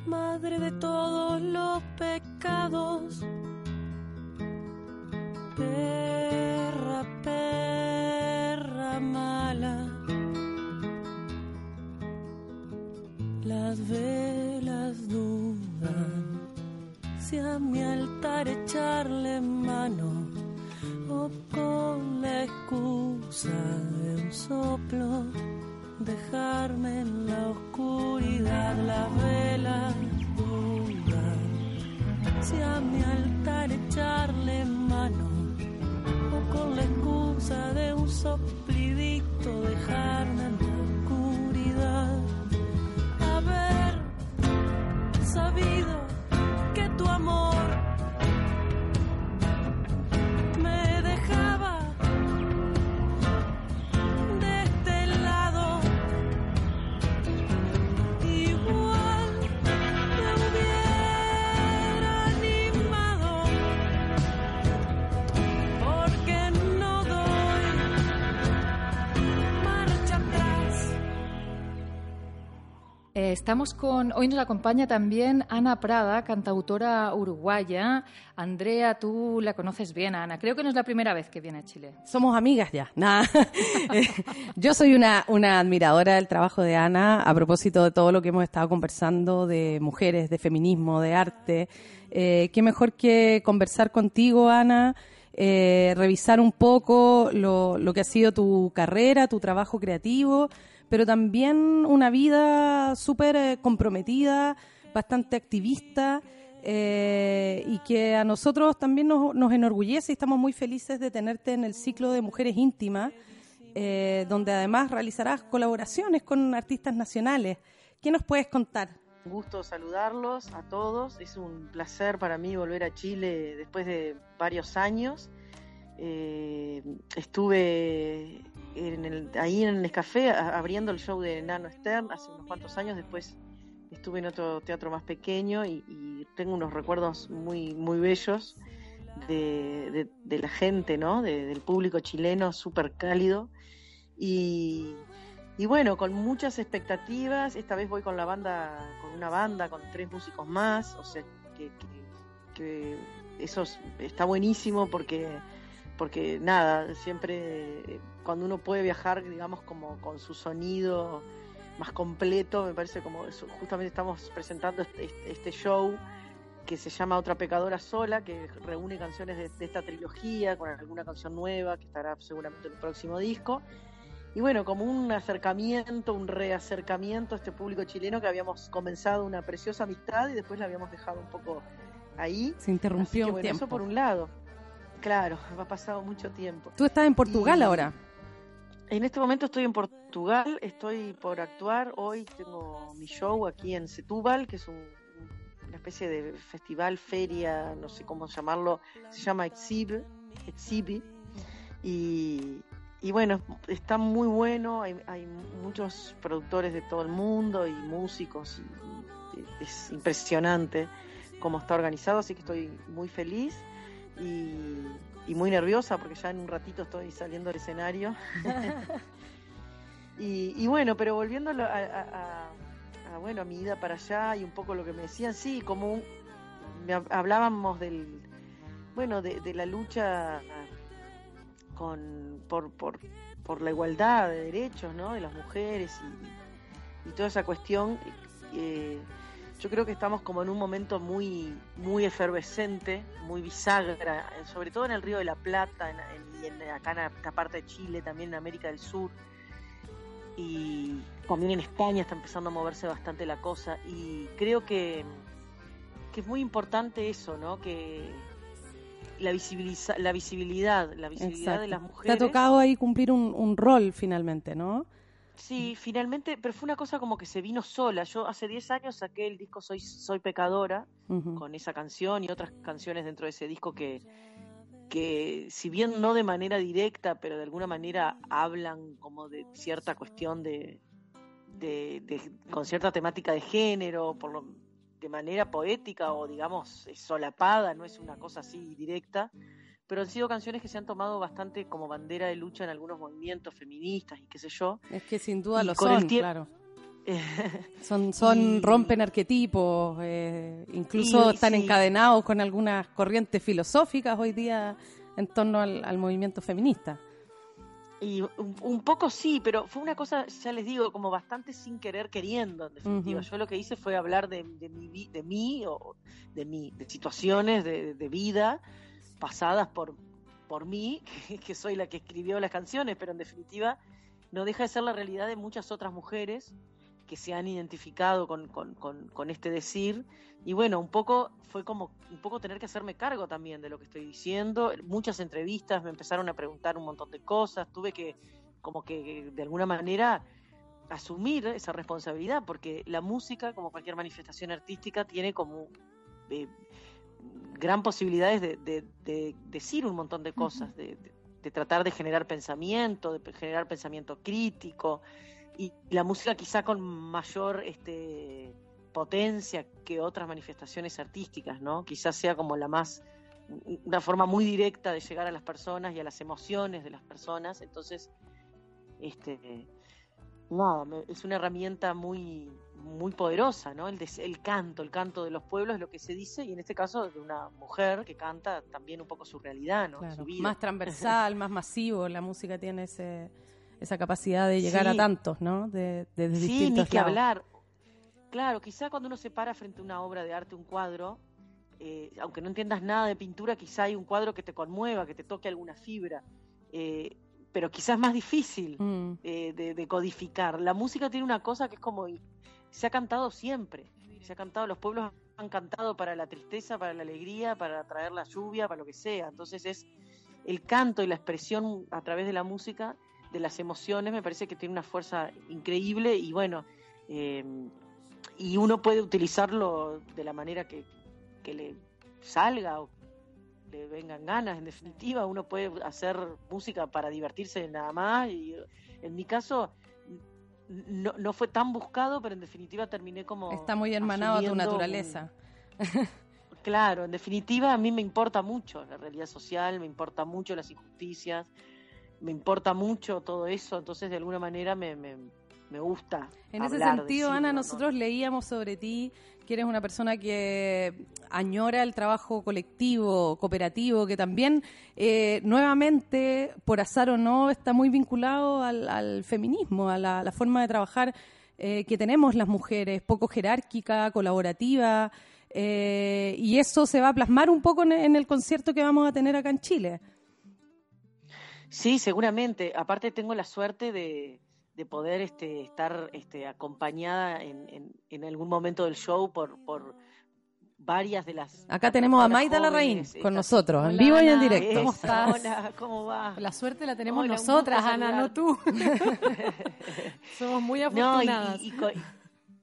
madre de todos los pecados. Perra, perra mala. Las dudan si a mi altar echarle mano o con la excusa de un soplo dejarme en la oscuridad. Las velas dudan si a mi altar echarle mano o con la excusa de un soplidito estamos con, hoy nos acompaña también Ana Prada, cantautora uruguaya. Andrea, tú la conoces bien, Ana. Creo que no es la primera vez que viene a Chile. Somos amigas ya. Nada. *laughs* *laughs* Yo soy una, una admiradora del trabajo de Ana a propósito de todo lo que hemos estado conversando de mujeres, de feminismo, de arte. Eh, qué mejor que conversar contigo, Ana. Eh, revisar un poco lo, lo que ha sido tu carrera, tu trabajo creativo pero también una vida súper eh, comprometida, bastante activista. Eh, y que a nosotros también nos, enorgullece y estamos muy felices de tenerte en el ciclo de Mujeres Íntimas, eh, donde además realizarás colaboraciones con artistas nacionales. ¿Qué nos puedes contar? Un gusto saludarlos a todos. Es un placer para mí volver a Chile después de varios años. Estuve ahí en el Nescafé abriendo el show de Nano Stern hace unos cuantos años, después estuve en otro teatro más pequeño y, tengo unos recuerdos muy, muy bellos de, la gente, ¿no? del público chileno, súper cálido. Y, bueno, con muchas expectativas, esta vez voy con la banda, con una banda, con tres músicos más, o sea que, que eso está buenísimo porque porque nada, siempre eh, cuando uno puede viajar, digamos, como con su sonido más completo, me parece como justamente estamos presentando este, este, este, show que se llama Otra Pecadora Sola, que reúne canciones de, esta trilogía con alguna canción nueva que estará seguramente en el próximo disco. Y bueno, como un acercamiento, un reacercamiento a este público chileno que habíamos comenzado una preciosa amistad y después la habíamos dejado un poco ahí. Se interrumpió. bueno, eso por un lado. Claro, ha pasado mucho tiempo. ¿Tú estás en Portugal ahora? En este momento estoy en Portugal, estoy por actuar. Hoy tengo mi show aquí en Setúbal, que es una especie de festival, feria, no sé cómo llamarlo. Se llama Exhib, Exhibi. Y, y bueno, está muy bueno. Hay, hay, muchos productores de todo el mundo y músicos. Y es impresionante cómo está organizado, así que estoy muy feliz y, muy nerviosa porque ya en un ratito estoy saliendo del escenario. *laughs* y, bueno, pero volviendo a, bueno, a mi ida para allá y un poco lo que me decían, sí, como hablábamos del, bueno, de, la lucha con, por, por, por, la igualdad de derechos, ¿no? De las mujeres y, toda esa cuestión. Eh, yo creo que estamos como en un momento muy, muy efervescente, muy bisagra, sobre todo en el Río de la Plata, y en, acá en esta parte de Chile, también en América del Sur. Y también en España está empezando a moverse bastante la cosa. Y creo que, que es muy importante eso, ¿no? Que la, visibiliza, la visibilidad, la visibilidad de las mujeres. Te ha tocado ahí cumplir un, un rol finalmente, ¿no? Sí, finalmente, pero fue una cosa como que se vino sola. Yo hace 10 años saqué el disco Soy, Soy Pecadora con esa canción y otras canciones dentro de ese disco que, que, si bien no de manera directa, pero de alguna manera hablan como de cierta cuestión de, de, con cierta temática de género, por lo, de manera poética o digamos solapada, no es una cosa así directa pero han sido canciones que se han tomado bastante como bandera de lucha en algunos movimientos feministas y qué sé yo. Es que sin duda lo son, claro. *laughs* son, son rompen arquetipos, eh, incluso están encadenados con algunas corrientes filosóficas hoy día en torno al, movimiento feminista. Y un, poco sí, pero fue una cosa, ya les digo, como bastante sin querer queriendo, en definitiva. Yo lo que hice fue hablar de, de, mi, de mí o de, mi, de situaciones de, de vida pasadas por, por mí, *laughs* que, soy la que escribió las canciones, pero en definitiva no deja de ser la realidad de muchas otras mujeres que se han identificado con, con, este decir. Y bueno, un poco fue como un poco tener que hacerme cargo también de lo que estoy diciendo. Muchas entrevistas me empezaron a preguntar un montón de cosas. Tuve que, como que de alguna manera, asumir esa responsabilidad, porque la música, como cualquier manifestación artística, tiene como eh, gran posibilidades de, decir un montón de cosas, de, tratar de generar pensamiento, de generar pensamiento crítico, y la música quizá con mayor este, potencia que otras manifestaciones artísticas, ¿no? Quizás sea como la más, una forma muy directa de llegar a las personas y a las emociones de las personas, entonces, este, nada, es una herramienta muy muy poderosa, ¿no? El, des- el canto, el canto de los pueblos es lo que se dice, y en este caso de una mujer que canta también un poco su realidad, ¿no? Claro, Su vida. más transversal, más masivo, la música tiene ese, esa capacidad de llegar a tantos, ¿no? De, de, de Sí, ni que lados. hablar. Claro, quizá cuando uno se para frente a una obra de arte, un cuadro, eh, aunque no entiendas nada de pintura, quizá hay un cuadro que te conmueva, que te toque alguna fibra, eh, pero quizás es más difícil Mm. eh, de, de codificar. La música tiene una cosa que es como, se ha cantado siempre, se ha cantado, los pueblos han cantado para la tristeza, para la alegría, para traer la lluvia, para lo que sea. Entonces es el canto y la expresión a través de la música de las emociones me parece que tiene una fuerza increíble y bueno, eh, y uno puede utilizarlo de la manera que, que le salga o le vengan ganas, en definitiva, uno puede hacer música para divertirse nada más y en mi caso no, no fue tan buscado, pero en definitiva terminé como... Está muy hermanado a tu un- naturaleza. Claro, en definitiva a mí me importa mucho la realidad social, me importa mucho las injusticias, me importa mucho todo eso, entonces de alguna manera me, me, me gusta. En ese sentido, decirlo, Ana, ¿no? nosotros leíamos sobre ti que eres una persona que añora el trabajo colectivo, cooperativo, que también eh, nuevamente, por azar o no, está muy vinculado al, al feminismo, a la, la forma de trabajar eh, que tenemos las mujeres, poco jerárquica, colaborativa, eh, y eso se va a plasmar un poco en, en el concierto que vamos a tener acá en Chile. Sí, seguramente. Aparte tengo la suerte de, de poder este, estar este, acompañada en, en, en algún momento del show por, por varias de las... Acá tenemos a Maida Larraín con estas- nosotros, en vivo y en directo. ¿Cómo estás? Hola, ¿cómo va? La suerte la tenemos Hola, nosotras, Ana, no tú. *laughs* Somos muy No, y, afortunadas. y-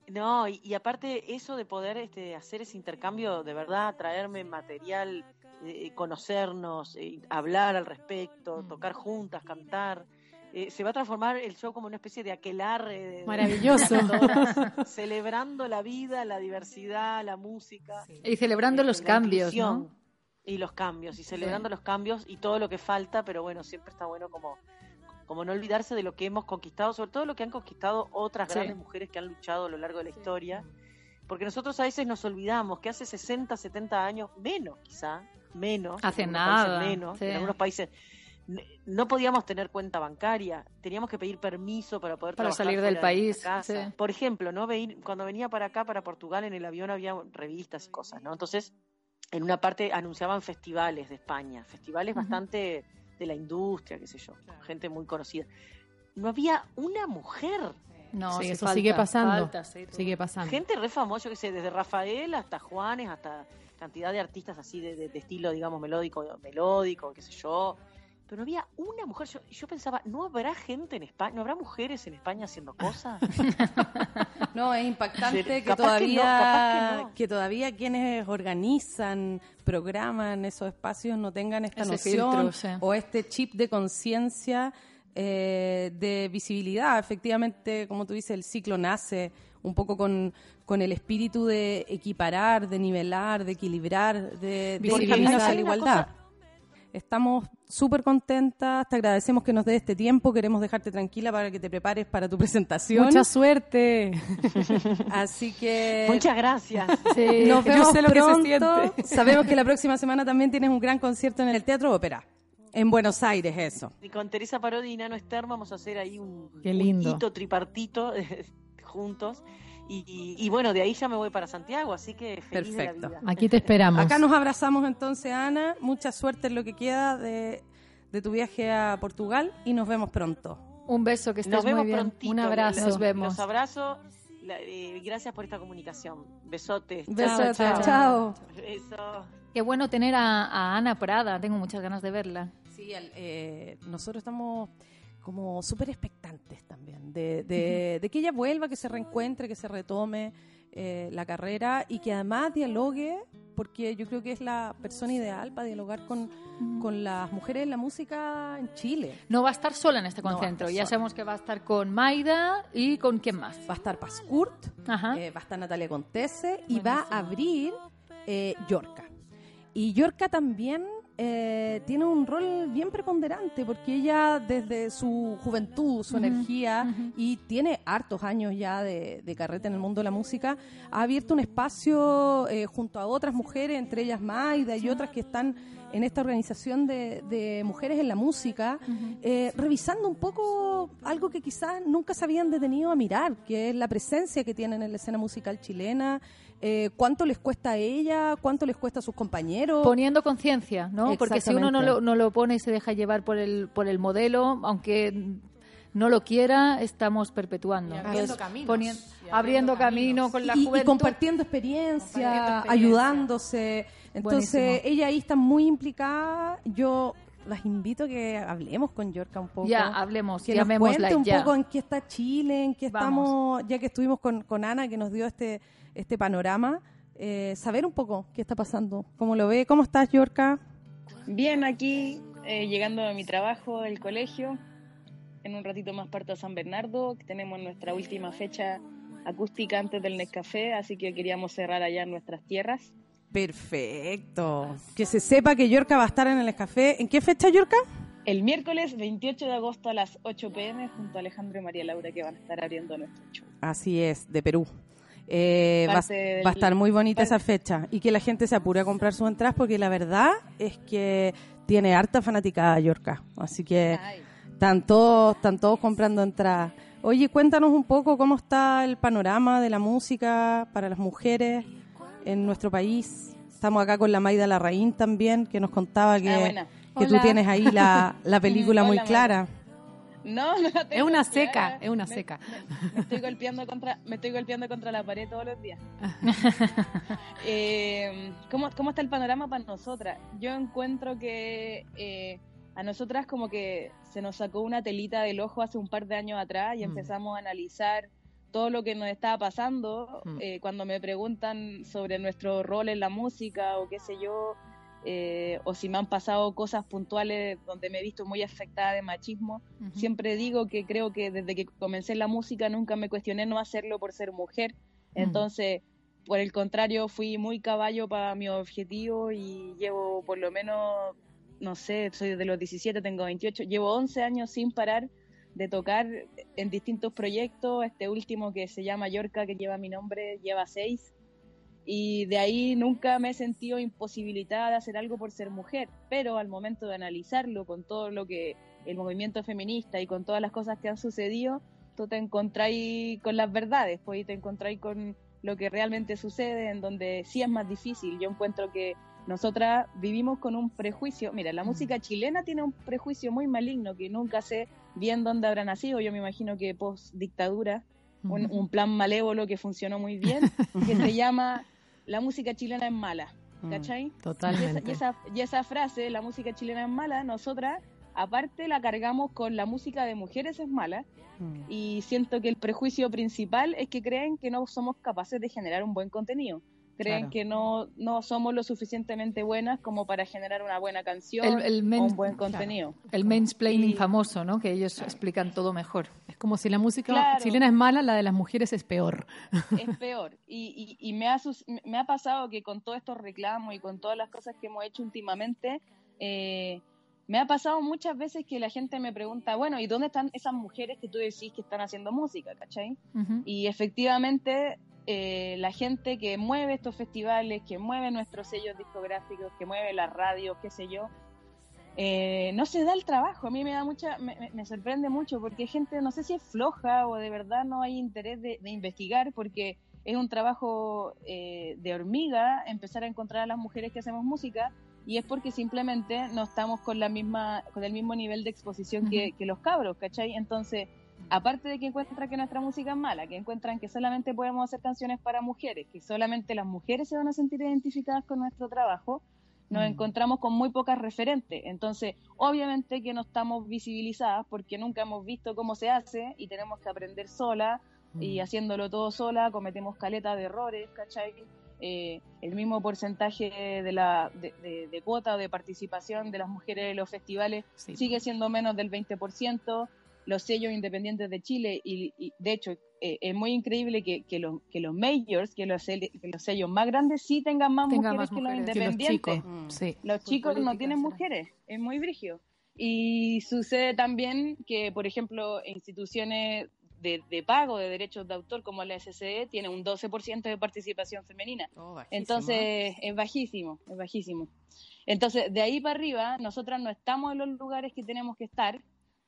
y no, y, y aparte eso de poder este, hacer ese intercambio, de verdad, traerme material, eh, conocernos, eh, hablar al respecto, tocar juntas, cantar, eh, se va a transformar el show como una especie de aquelarre. de- de- Maravilloso. *laughs* *laughs* celebrando la vida, la diversidad, la música. Y celebrando eh, los cambios. Y los cambios, y celebrando los cambios y todo lo que falta, pero bueno, siempre está bueno como, como no olvidarse de lo que hemos conquistado, sobre todo lo que han conquistado otras Sí. grandes mujeres que han luchado a lo largo de la historia, porque nosotros a veces nos olvidamos que hace 60, 70 años, menos quizá, menos, Hace nada, menos, sí. en algunos países no podíamos tener cuenta bancaria, teníamos que pedir permiso para poder Para trabajar salir del de país, nuestra casa. sí. Por ejemplo, ¿no? Cuando venía para acá, para Portugal, en el avión había revistas y cosas, ¿no? Entonces, en una parte anunciaban festivales de España, festivales bastante de la industria, qué sé yo, gente muy conocida. No había una mujer, No, Sí, eso falta, sigue pasando. falta, sí. Sigue pasando. gente re famosa, qué sé, desde Rafael hasta Juanes, hasta cantidad de artistas así de, de- de estilo, digamos, melódico, melódico, qué sé yo. Pero no había una mujer. Yo, yo pensaba, ¿no habrá gente en España? ¿No habrá mujeres en España haciendo cosas? *laughs* No, es impactante Sí, que capaz que todavía no, que no. que todavía quienes organizan, programan esos espacios no tengan esta Ese noción filtro, sí. o este chip de conciencia eh, de visibilidad. Efectivamente, como tú dices, el ciclo nace un poco con, con el espíritu de equiparar, de nivelar, de equilibrar, de, de ir Visibilizar. camino hacia Hay la igualdad. cosa- Estamos súper contentas, te agradecemos que nos des este tiempo, queremos dejarte tranquila para que te prepares para tu *laughs* presentación. Mucha suerte. *laughs* Así que Muchas gracias. Sí, nos yo vemos sé lo que se pronto. siente. Sabemos que la próxima semana también tienes un gran concierto en el Teatro Ópera, en Buenos Aires, eso. Y con Teresa Parodi y Nano Esther vamos a hacer ahí un, Qué un lindo. hito tripartito *laughs* juntos. Y, y- bueno, de ahí ya me voy para Santiago, así que feliz de Perfecto. la vida. Aquí te esperamos. Acá nos abrazamos entonces, Ana. Mucha suerte en lo que queda de, de tu viaje a Portugal y nos vemos pronto. Un beso, que estés Nos vemos muy bien. prontito. Un abrazo. Los- Nos vemos. Los abrazo. La- eh, gracias por esta comunicación. Besotes. Besos, chao. Qué bueno tener a, a Ana Prada. Tengo muchas ganas de verla. Sí, eh, nosotros estamos como súper expectantes también de, de- de que ella vuelva, que se reencuentre, que se retome eh, la carrera y que además dialogue, porque yo creo que es la persona ideal para dialogar con, con las mujeres en la música en Chile. No va a estar sola en este No concentro. estar ya sabemos que va a estar con Maida y con quién más. Va a estar Pascurt, eh, va a estar Natalia Contese y va a abrir eh, Yorca. Y Yorca también eh, tiene un rol bien preponderante porque ella desde su juventud, su energía y tiene hartos años ya de, de carreta en el mundo de la música, ha abierto un espacio eh, junto a otras mujeres, entre ellas Maida y otras que están en esta organización de, de mujeres en la música, eh, revisando un poco algo que quizás nunca se habían detenido a mirar, que es la presencia que tienen en la escena musical chilena, eh, cuánto les cuesta a ella, cuánto les cuesta a sus compañeros. Poniendo conciencia, ¿no? Porque si uno no lo, no lo pone y se deja llevar por el, por el modelo, aunque no lo quiera, estamos perpetuando. Y abriendo caminos. Y abriendo abriendo camino con la y, y juventud. compartiendo experiencia, Compartiendo experiencia. ayudándose. Entonces, Buenísimo. ella ahí está muy implicada. Yo las invito a que hablemos con Yorka un poco. Ya, hablemos, que nos cuente un ya. poco en qué está Chile, en qué Vamos. estamos, ya que estuvimos con, con Ana, que nos dio este, este panorama. eh, saber un poco qué está pasando, cómo lo ve. ¿Cómo estás, Yorka? Bien, aquí eh, llegando a mi trabajo del colegio. En un ratito más parto a San Bernardo. que Tenemos nuestra última fecha acústica antes del Nescafé, así que queríamos cerrar allá nuestras tierras. Perfecto. Que se sepa que Yorka va a estar en el café. ¿En qué fecha, Yorka? El miércoles 28 de agosto a las 8 pm junto a Alejandro y María Laura que van a estar abriendo nuestro show. Así es, de Perú. Eh, va, Parte del- va a estar muy bonita parte- esa fecha y que la gente se apure a comprar sus entradas porque la verdad es que tiene harta fanaticada Yorka. Así que Ay. están todos, están todos comprando entradas. Oye, cuéntanos un poco cómo está el panorama de la música para las mujeres en nuestro país. Estamos acá con la Maida Larraín también, que nos contaba que, Ah, que tú tienes ahí la, la *laughs* película muy Hola, clara. No, no la Es tengo una clara. seca, es una Me- seca. Me, me estoy golpeando contra, me estoy golpeando contra la pared todos los días. *laughs* Eh, ¿cómo, ¿Cómo está el panorama para nosotras? Yo encuentro que eh, a nosotras como que se nos sacó una telita del ojo hace un par de años atrás y Mm. empezamos a analizar todo lo que nos estaba pasando. Mm. Eh, cuando me preguntan sobre nuestro rol en la música o qué sé yo, eh, o si me han pasado cosas puntuales donde me he visto muy afectada de machismo, siempre digo que creo que desde que comencé en la música nunca me cuestioné no hacerlo por ser mujer. Entonces, por el contrario, fui muy caballo para mi objetivo y llevo por lo menos, no sé, soy de los 17, tengo 28, llevo 11 años sin parar de tocar en distintos proyectos. Este último que se llama Yorka, que lleva mi nombre, lleva 6. Y de ahí nunca me he sentido imposibilitada de hacer algo por ser mujer, pero al momento de analizarlo con todo lo que el movimiento feminista y con todas las cosas que han sucedido, tú te encontráis con las verdades, pues y te encontráis con lo que realmente sucede, en donde sí es más difícil. Yo encuentro que nosotras vivimos con un prejuicio. Mira, la música chilena tiene un prejuicio muy maligno que nunca sé bien dónde habrá nacido. Yo me imagino que post dictadura, un, un plan malévolo que funcionó muy bien, *laughs* que se llama La música chilena es mala. ¿Cachai? Y esa, Totalmente. y, esa, y esa frase, la música chilena es mala, nosotras, aparte la cargamos con la música de mujeres es mala, Mm. y siento que el prejuicio principal es que creen que no somos capaces de generar un buen contenido. Creen Claro. que no, no somos lo suficientemente buenas como para generar una buena canción El- el o un buen claro. contenido. El mansplaining Y- famoso, ¿no? Que ellos explican todo mejor. Es como si la música Claro. chilena es mala, la de las mujeres es peor. es peor. Y, y, y me, ha, sus- me ha pasado que con todos estos reclamos y con todas las cosas que hemos hecho últimamente, eh, me ha pasado muchas veces que la gente me pregunta, bueno, ¿y dónde están esas mujeres que tú decís que están haciendo música, cachai? Y efectivamente, eh, la gente que mueve estos festivales, que mueve nuestros sellos discográficos, que mueve las radios, qué sé yo, eh, no se da el trabajo. A mí me da mucha, me, sorprende mucho porque gente, no sé si es floja o de verdad no hay interés de, de investigar porque es un trabajo eh, de hormiga empezar a encontrar a las mujeres que hacemos música y es porque simplemente no estamos con la misma, con el mismo nivel de exposición que, que los cabros, ¿cachai? Entonces, aparte de que encuentran que nuestra música es mala, que encuentran que solamente podemos hacer canciones para mujeres, que solamente las mujeres se van a sentir identificadas con nuestro trabajo, nos encontramos con muy pocas referentes. Entonces, obviamente que no estamos visibilizadas porque nunca hemos visto cómo se hace y tenemos que aprender sola y haciéndolo todo sola cometemos caleta de errores, ¿cachai? Eh, el mismo porcentaje de, la, de, de- de cuota o de participación de las mujeres en los festivales Sí. sigue siendo menos del 20%. Los sellos independientes de Chile, y, y, de hecho, eh, es muy increíble que, que, los, que los majors, que los, que los sellos más grandes sí tengan más Tengan mujeres más que los. Que los independientes. chicos, Mm. sí. Los Por chicos no tienen será. mujeres, es muy brigio. Y sucede también que, por ejemplo, instituciones de, de pago de derechos de autor como la SCE tienen un 12% de participación femenina. Oh. Entonces es bajísimo, es bajísimo. Entonces, de ahí para arriba, nosotras no estamos en los lugares que tenemos que estar,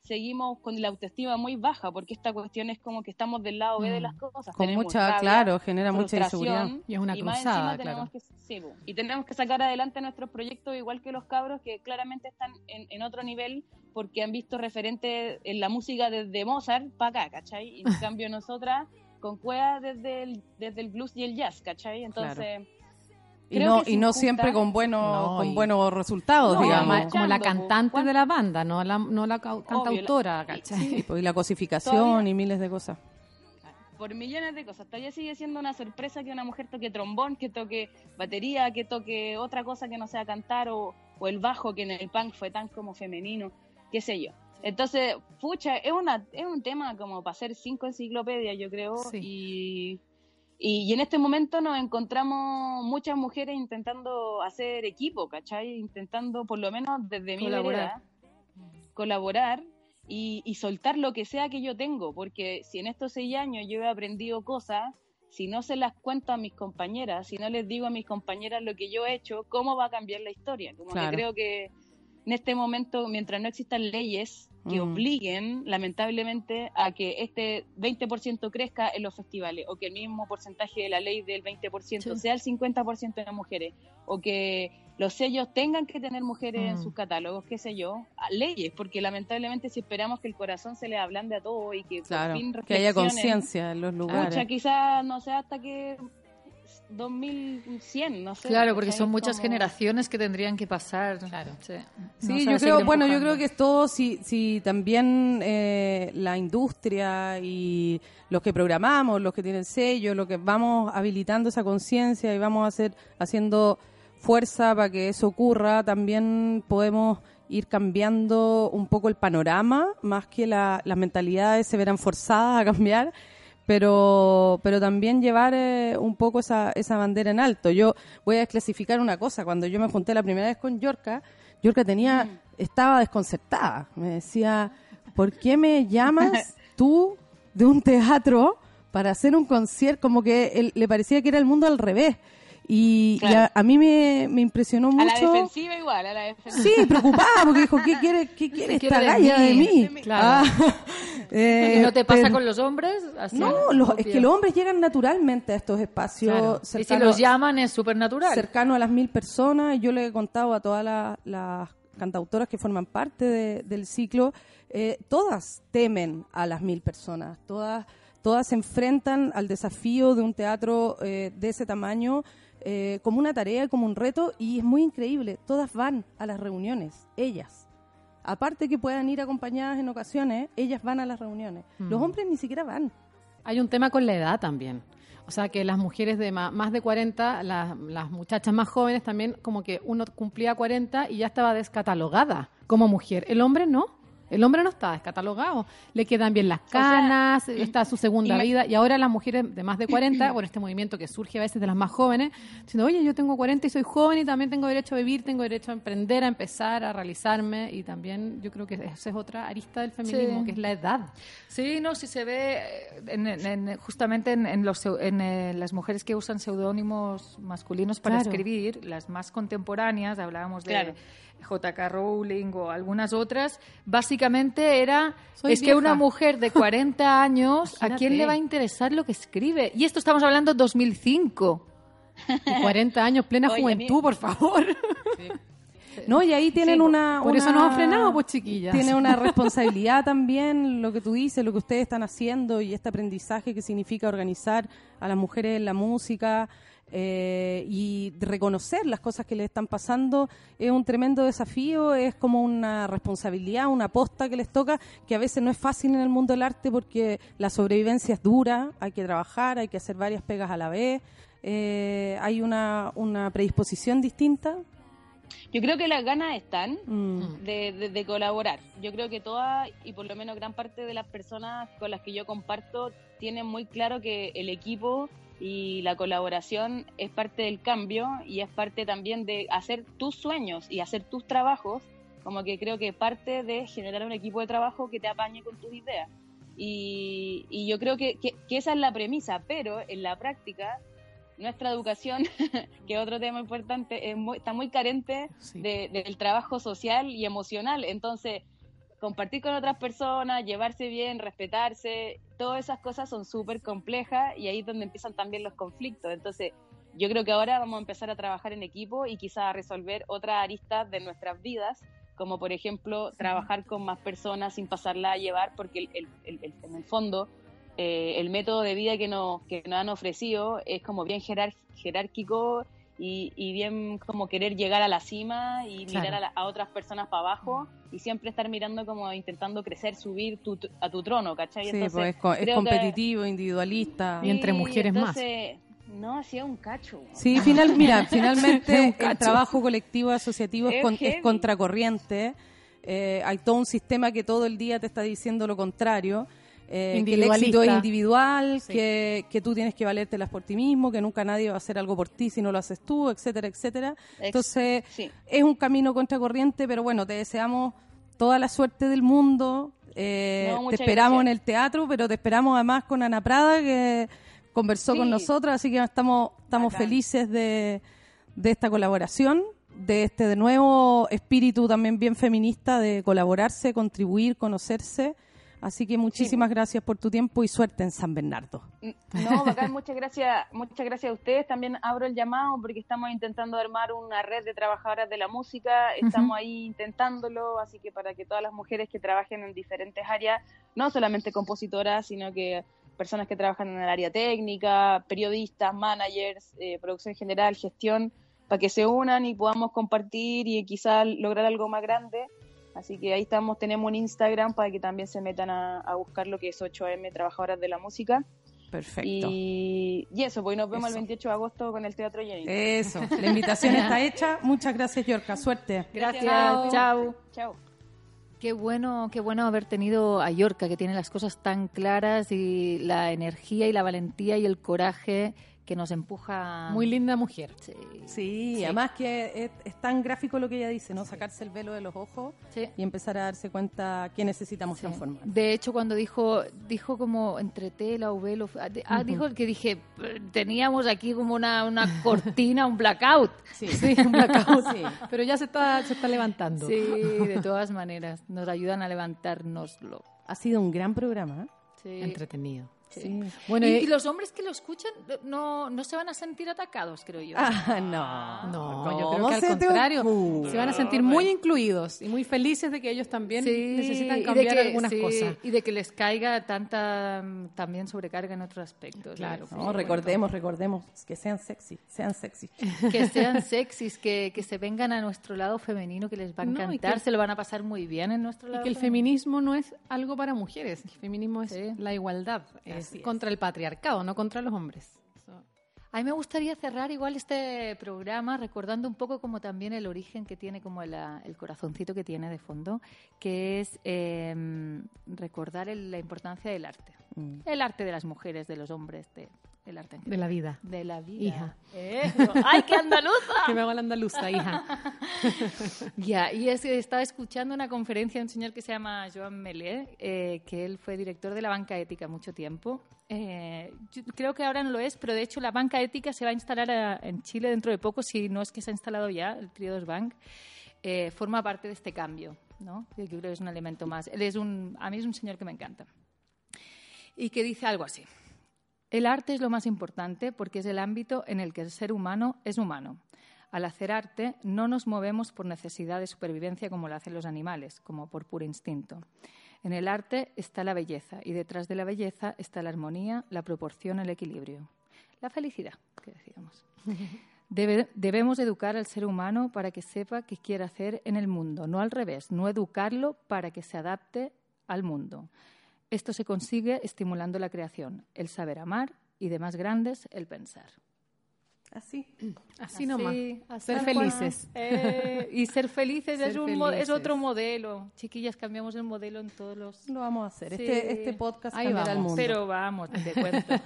seguimos con la autoestima muy baja, porque esta cuestión es como que estamos del lado B de Mm. las cosas. Con tenemos mucha, rabia, claro, genera mucha frustración, inseguridad. Y es una y más cruzada, claro. que, sí, po, y tenemos que sacar adelante nuestros proyectos igual que los cabros que claramente están en, en otro nivel porque han visto referentes en la música desde Mozart para acá, ¿cachai? Y en *laughs* cambio nosotras con Cuea desde el, desde el blues y el jazz, ¿cachai? Entonces... Y creo no, y no siempre con buenos, No, con buenos resultados, No, la, digamos. como la cantante ¿Cuán- de la banda, no la, no la cantautora, ¿cachai? Sí, pues, y la cosificación Todavía- y miles de cosas. por millones de cosas. Todavía sigue siendo una sorpresa que una mujer toque trombón, que toque batería, que toque otra cosa que no sea cantar, o, o el bajo, que en el punk fue tan como femenino, qué sé yo. Entonces, pucha, es, una, es un tema como para hacer cinco enciclopedias, yo creo, Sí. y, y, y en este momento nos encontramos muchas mujeres intentando hacer equipo, ¿cachai? Intentando, por lo menos desde mi Colaborar. vereda, colaborar y, y soltar lo que sea que yo tengo, porque si en estos seis años yo he aprendido cosas, si no se las cuento a mis compañeras, si no les digo a mis compañeras lo que yo he hecho, ¿cómo va a cambiar la historia? Como Claro. que creo que en este momento, mientras no existan leyes que Mm. obliguen, lamentablemente, a que este 20% crezca en los festivales, o que el mismo porcentaje de la ley del 20% Sí. sea el 50% de mujeres, o que los sellos tengan que tener mujeres en Mm. sus catálogos, qué sé yo, leyes, porque lamentablemente si esperamos que el corazón se le ablande a todo y que Claro, por fin que haya conciencia en los lugares. Quizás no sé hasta que 2100, no sé. Claro, porque ¿cachai? son muchas Como- generaciones que tendrían que pasar. Claro. Sí, yo creo, bueno, yo creo que es todo si, si también eh, la industria y los que programamos, los que tienen sello, lo que vamos habilitando esa conciencia y vamos a hacer haciendo fuerza para que eso ocurra, también podemos ir cambiando un poco el panorama, más que la- las mentalidades se verán forzadas a cambiar, pero, pero también llevar eh, un poco esa, esa bandera en alto. Yo voy a desclasificar una cosa, cuando yo me junté la primera vez con Yorka, Yorka tenía, estaba desconcertada, me decía, ¿por qué me llamas *laughs* tú de un teatro para hacer un concierto? Como que él- le parecía que era el mundo al revés. Y, y Claro. a, a mí me, me impresionó A la mucho. defensiva igual, a la defensiva. Sí, preocupada, porque dijo, ¿qué quiere, *laughs* qué quiere ¿Qué esta quiere de galla de mí? mí? Claro. Ah, *laughs* eh, ¿Y no te pasa pero- con los hombres? Así, No, los- es que los hombres llegan naturalmente a estos espacios Claro. Y si los llaman es súper natural. cercano a las mil personas. y Yo le he contado a todas la- las cantautoras que forman parte de- del ciclo, eh, todas temen a las mil personas, todas, todas se enfrentan al desafío de un teatro eh, de ese tamaño eh, como una tarea, como un reto, y es muy increíble, todas van a las reuniones, ellas. Aparte que puedan ir acompañadas en ocasiones, ellas van a las reuniones. Los hombres ni siquiera van. Hay un tema con la edad también. O sea, que las mujeres de más de 40, las, las muchachas más jóvenes también, como que uno cumplía 40 y ya estaba descatalogada como mujer. El hombre no. El hombre no está descatalogado. Le quedan bien las sea, canas, está su segunda vida. Y ahora las mujeres de más de 40, bueno, este movimiento que surge a veces de las más jóvenes, diciendo, oye, yo tengo 40 y soy joven y también tengo derecho a vivir, tengo derecho a emprender, a empezar, a realizarme. Y también yo creo que esa es otra arista del feminismo, Sí. que es la edad. Sí, no, si se ve eh, en- en- en- justamente en, en los, eh, las mujeres que usan seudónimos masculinos para Claro. escribir, las más contemporáneas, hablábamos de Claro. J.K. Rowling o algunas otras, básicamente era, Soy es que vieja. una mujer de 40 *laughs* años, ¿a quién le va a interesar lo que escribe? Y esto estamos hablando 2005. Y 40 años, plena Oye, mí- juventud, por favor. *laughs* No, y ahí tienen Sí, una... Por eso una- nos han frenado, pues, chiquillas. Tiene una *laughs* responsabilidad también lo que tú dices, lo que ustedes están haciendo y este aprendizaje que significa organizar a las mujeres en la música eh, y reconocer las cosas que les están pasando es un tremendo desafío, es como una responsabilidad, una posta que les toca, que a veces no es fácil en el mundo del arte porque la sobrevivencia es dura, hay que trabajar, hay que hacer varias pegas a la vez, eh, hay una, una predisposición distinta Yo creo que las ganas están Mm. de, de- de colaborar. Yo creo que todas, y por lo menos gran parte de las personas con las que yo comparto, tienen muy claro que el equipo y la colaboración es parte del cambio y es parte también de hacer tus sueños y hacer tus trabajos, como que creo que parte de generar un equipo de trabajo que te apañe con tus ideas. Y, y yo creo que, que- que esa es la premisa, pero en la práctica nuestra educación, *laughs* que es otro tema importante, es muy- está muy carente Sí. de- del trabajo social y emocional. Entonces, compartir con otras personas, llevarse bien, respetarse, todas esas cosas son súper complejas y ahí es donde empiezan también los conflictos. Entonces, yo creo que ahora vamos a empezar a trabajar en equipo y quizás a resolver otras aristas de nuestras vidas, como por ejemplo trabajar con más personas sin pasarla a llevar, porque el- el- el- en el fondo eh, el método de vida que nos, que nos han ofrecido es como bien jerárquico y, y bien como querer llegar a la cima y Claro. mirar a, la- a otras personas para abajo y siempre estar mirando como intentando crecer, subir tu- a tu trono, ¿cachai? Sí, Entonces, pues es, co- es creo que- competitivo, individualista. Y entre mujeres más. entonces, No, hacía un cacho. Sí, final, mira, *laughs* finalmente el trabajo colectivo asociativo es, con- es contracorriente. Eh, hay todo un sistema que todo el día te está diciendo lo contrario. eh, que el éxito es individual, Sí. que, que tú tienes que valértelas por ti mismo, que nunca nadie va a hacer algo por ti si no lo haces tú, etcétera, etcétera. Ex- Entonces, sí. es un camino contracorriente, pero bueno, te deseamos toda la suerte del mundo. Eh, No, te esperamos gracias. en el teatro, pero te esperamos además con Ana Prada, que conversó Sí. con nosotros, así que estamos, estamos felices de, de esta colaboración, de este de nuevo espíritu también bien feminista de colaborarse, contribuir, conocerse. Así que muchísimas gracias por tu tiempo y suerte en San Bernardo. No, bacán, muchas gracias, muchas gracias a ustedes. También abro el llamado porque estamos intentando armar una red de trabajadoras de la música. Estamos ahí intentándolo, así que para que todas las mujeres que trabajen en diferentes áreas, no solamente compositoras, sino que personas que trabajan en el área técnica, periodistas, managers, eh, producción general, gestión, para que se unan y podamos compartir y quizás lograr algo más grande. Así que ahí estamos, tenemos un Instagram para que también se metan a, a buscar lo que es 8M Trabajadoras de la Música. Perfecto. Y, y eso, pues nos vemos Eso. el 28 de agosto con el Teatro Jenny. Eso, *laughs* la invitación está hecha. Muchas gracias, Yorka. Suerte. Gracias. Chao. Chao. Chao. Qué bueno, qué bueno haber tenido a Yorka, que tiene las cosas tan claras y la energía y la valentía y el coraje que nos empuja. Muy linda mujer. Sí. Sí, además que es, es tan gráfico lo que ella dice, ¿no? Sacarse el velo de los ojos Sí. y empezar a darse cuenta que necesitamos Sí. transformar. De hecho, cuando dijo, dijo como entre tela o velo, ah, de- ah, dijo el que dije, "Eh, teníamos aquí como una, una cortina, un blackout. Sí, *laughs* Sí, un blackout. Sí. Pero ya se está, se está levantando. Sí, *laughs* de todas maneras, nos ayudan a levantárnoslo. Ha sido un gran programa. ¿eh? Sí. Entretenido. Sí. Bueno, y, eh, y los hombres que lo escuchan no, no se van a sentir atacados, creo yo. Ah, no. No, yo ¿Cómo creo que al te contrario, se van a sentir muy incluidos y muy felices de que ellos también Sí, necesitan y cambiar que- algunas sí, cosas. Y de que les caiga tanta también sobrecarga en otros aspectos. Claro. Sí, No, recordemos, recordemos que sean sexy, sean sexy. *laughs* Que sean sexys, que, que se vengan a nuestro lado femenino, que les va a No, y encantar, que- se lo van a pasar muy bien en nuestro Y lado que el femenino. feminismo no es algo para mujeres, el feminismo es Sí. la igualdad, es Así es. contra el patriarcado, no contra los hombres. A mí me gustaría cerrar igual este programa recordando un poco como también el origen que tiene, como la- el corazoncito que tiene de fondo, que es eh, recordar el- la importancia del arte. Mm. El arte de las mujeres, de los hombres, de, el arte en De la vida. de la vida. Hija. Eso. ¡Ay, qué andaluza! *laughs* Que me hago la andaluza, hija. *laughs* Ya, y es estaba escuchando una conferencia de un señor que se llama Joan Melé, eh, que él fue director de la banca ética mucho tiempo. Eh, yo creo que ahora no lo es, pero de hecho la banca ética se va a instalar a- en Chile dentro de poco, si no es que se ha instalado ya, el Triodos Bank. eh, forma parte de este cambio, ¿no? Yo creo que es un elemento más. Él es un, a mí es un señor que me encanta. Y que dice algo así. El arte es lo más importante porque es el ámbito en el que el ser humano es humano. Al hacer arte no nos movemos por necesidad de supervivencia como lo hacen los animales, como por puro instinto. En el arte está la belleza y detrás de la belleza está la armonía, la proporción, el equilibrio. La felicidad, que decíamos. *laughs* Debe- debemos educar al ser humano para que sepa qué quiere hacer en el mundo, no al revés, no educarlo para que se adapte al mundo. Esto se consigue estimulando la creación, el saber amar y de más grandes el pensar. Así. Así nomás. así Ser felices. Eh, y ser felices Ser es, un otro modelo. Chiquillas, cambiamos el modelo en todos los... Lo vamos a hacer. Sí. Este, este podcast Ahí cambiará el vamos. mundo. Pero vamos, te cuento. *laughs*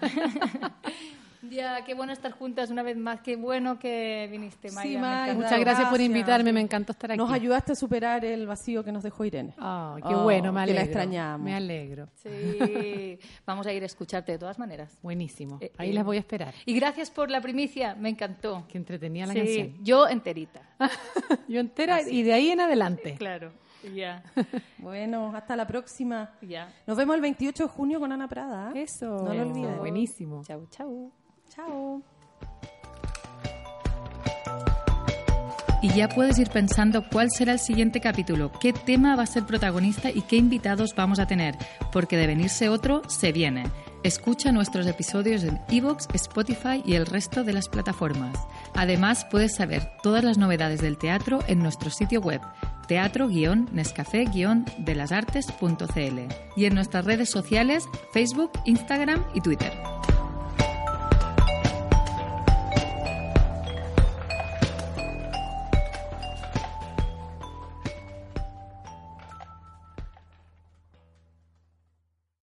ya, qué bueno estar juntas una vez más. Qué bueno que viniste. Sí, encanta. Muchas gracias por invitarme, me encantó estar aquí. Nos ayudaste a superar el vacío que nos dejó Irene. Qué Oh, bueno, me que la alegro. extrañamos. Me alegro. Sí, vamos a ir a escucharte de todas maneras. Buenísimo. Eh, Ahí eh, las voy a esperar. Y gracias por la primicia, me encantó. Que entretenía la Sí, canción. yo enterita. *laughs* Yo entera y de ahí en adelante. *laughs* Claro, ya, *laughs* Bueno, hasta la próxima. ya. Nos vemos el 28 de junio con Ana Prada. ¿eh? Eso. No lo olvides. Buenísimo. Chau, chau. Y ya puedes ir pensando cuál será el siguiente capítulo, qué tema va a ser protagonista y qué invitados vamos a tener, porque de venirse otro, se viene. Escucha nuestros episodios en Evox, Spotify y el resto de las plataformas. Además, puedes saber todas las novedades del teatro en nuestro sitio web teatro-nescafé-delasartes.cl y en nuestras redes sociales Facebook, Instagram y Twitter.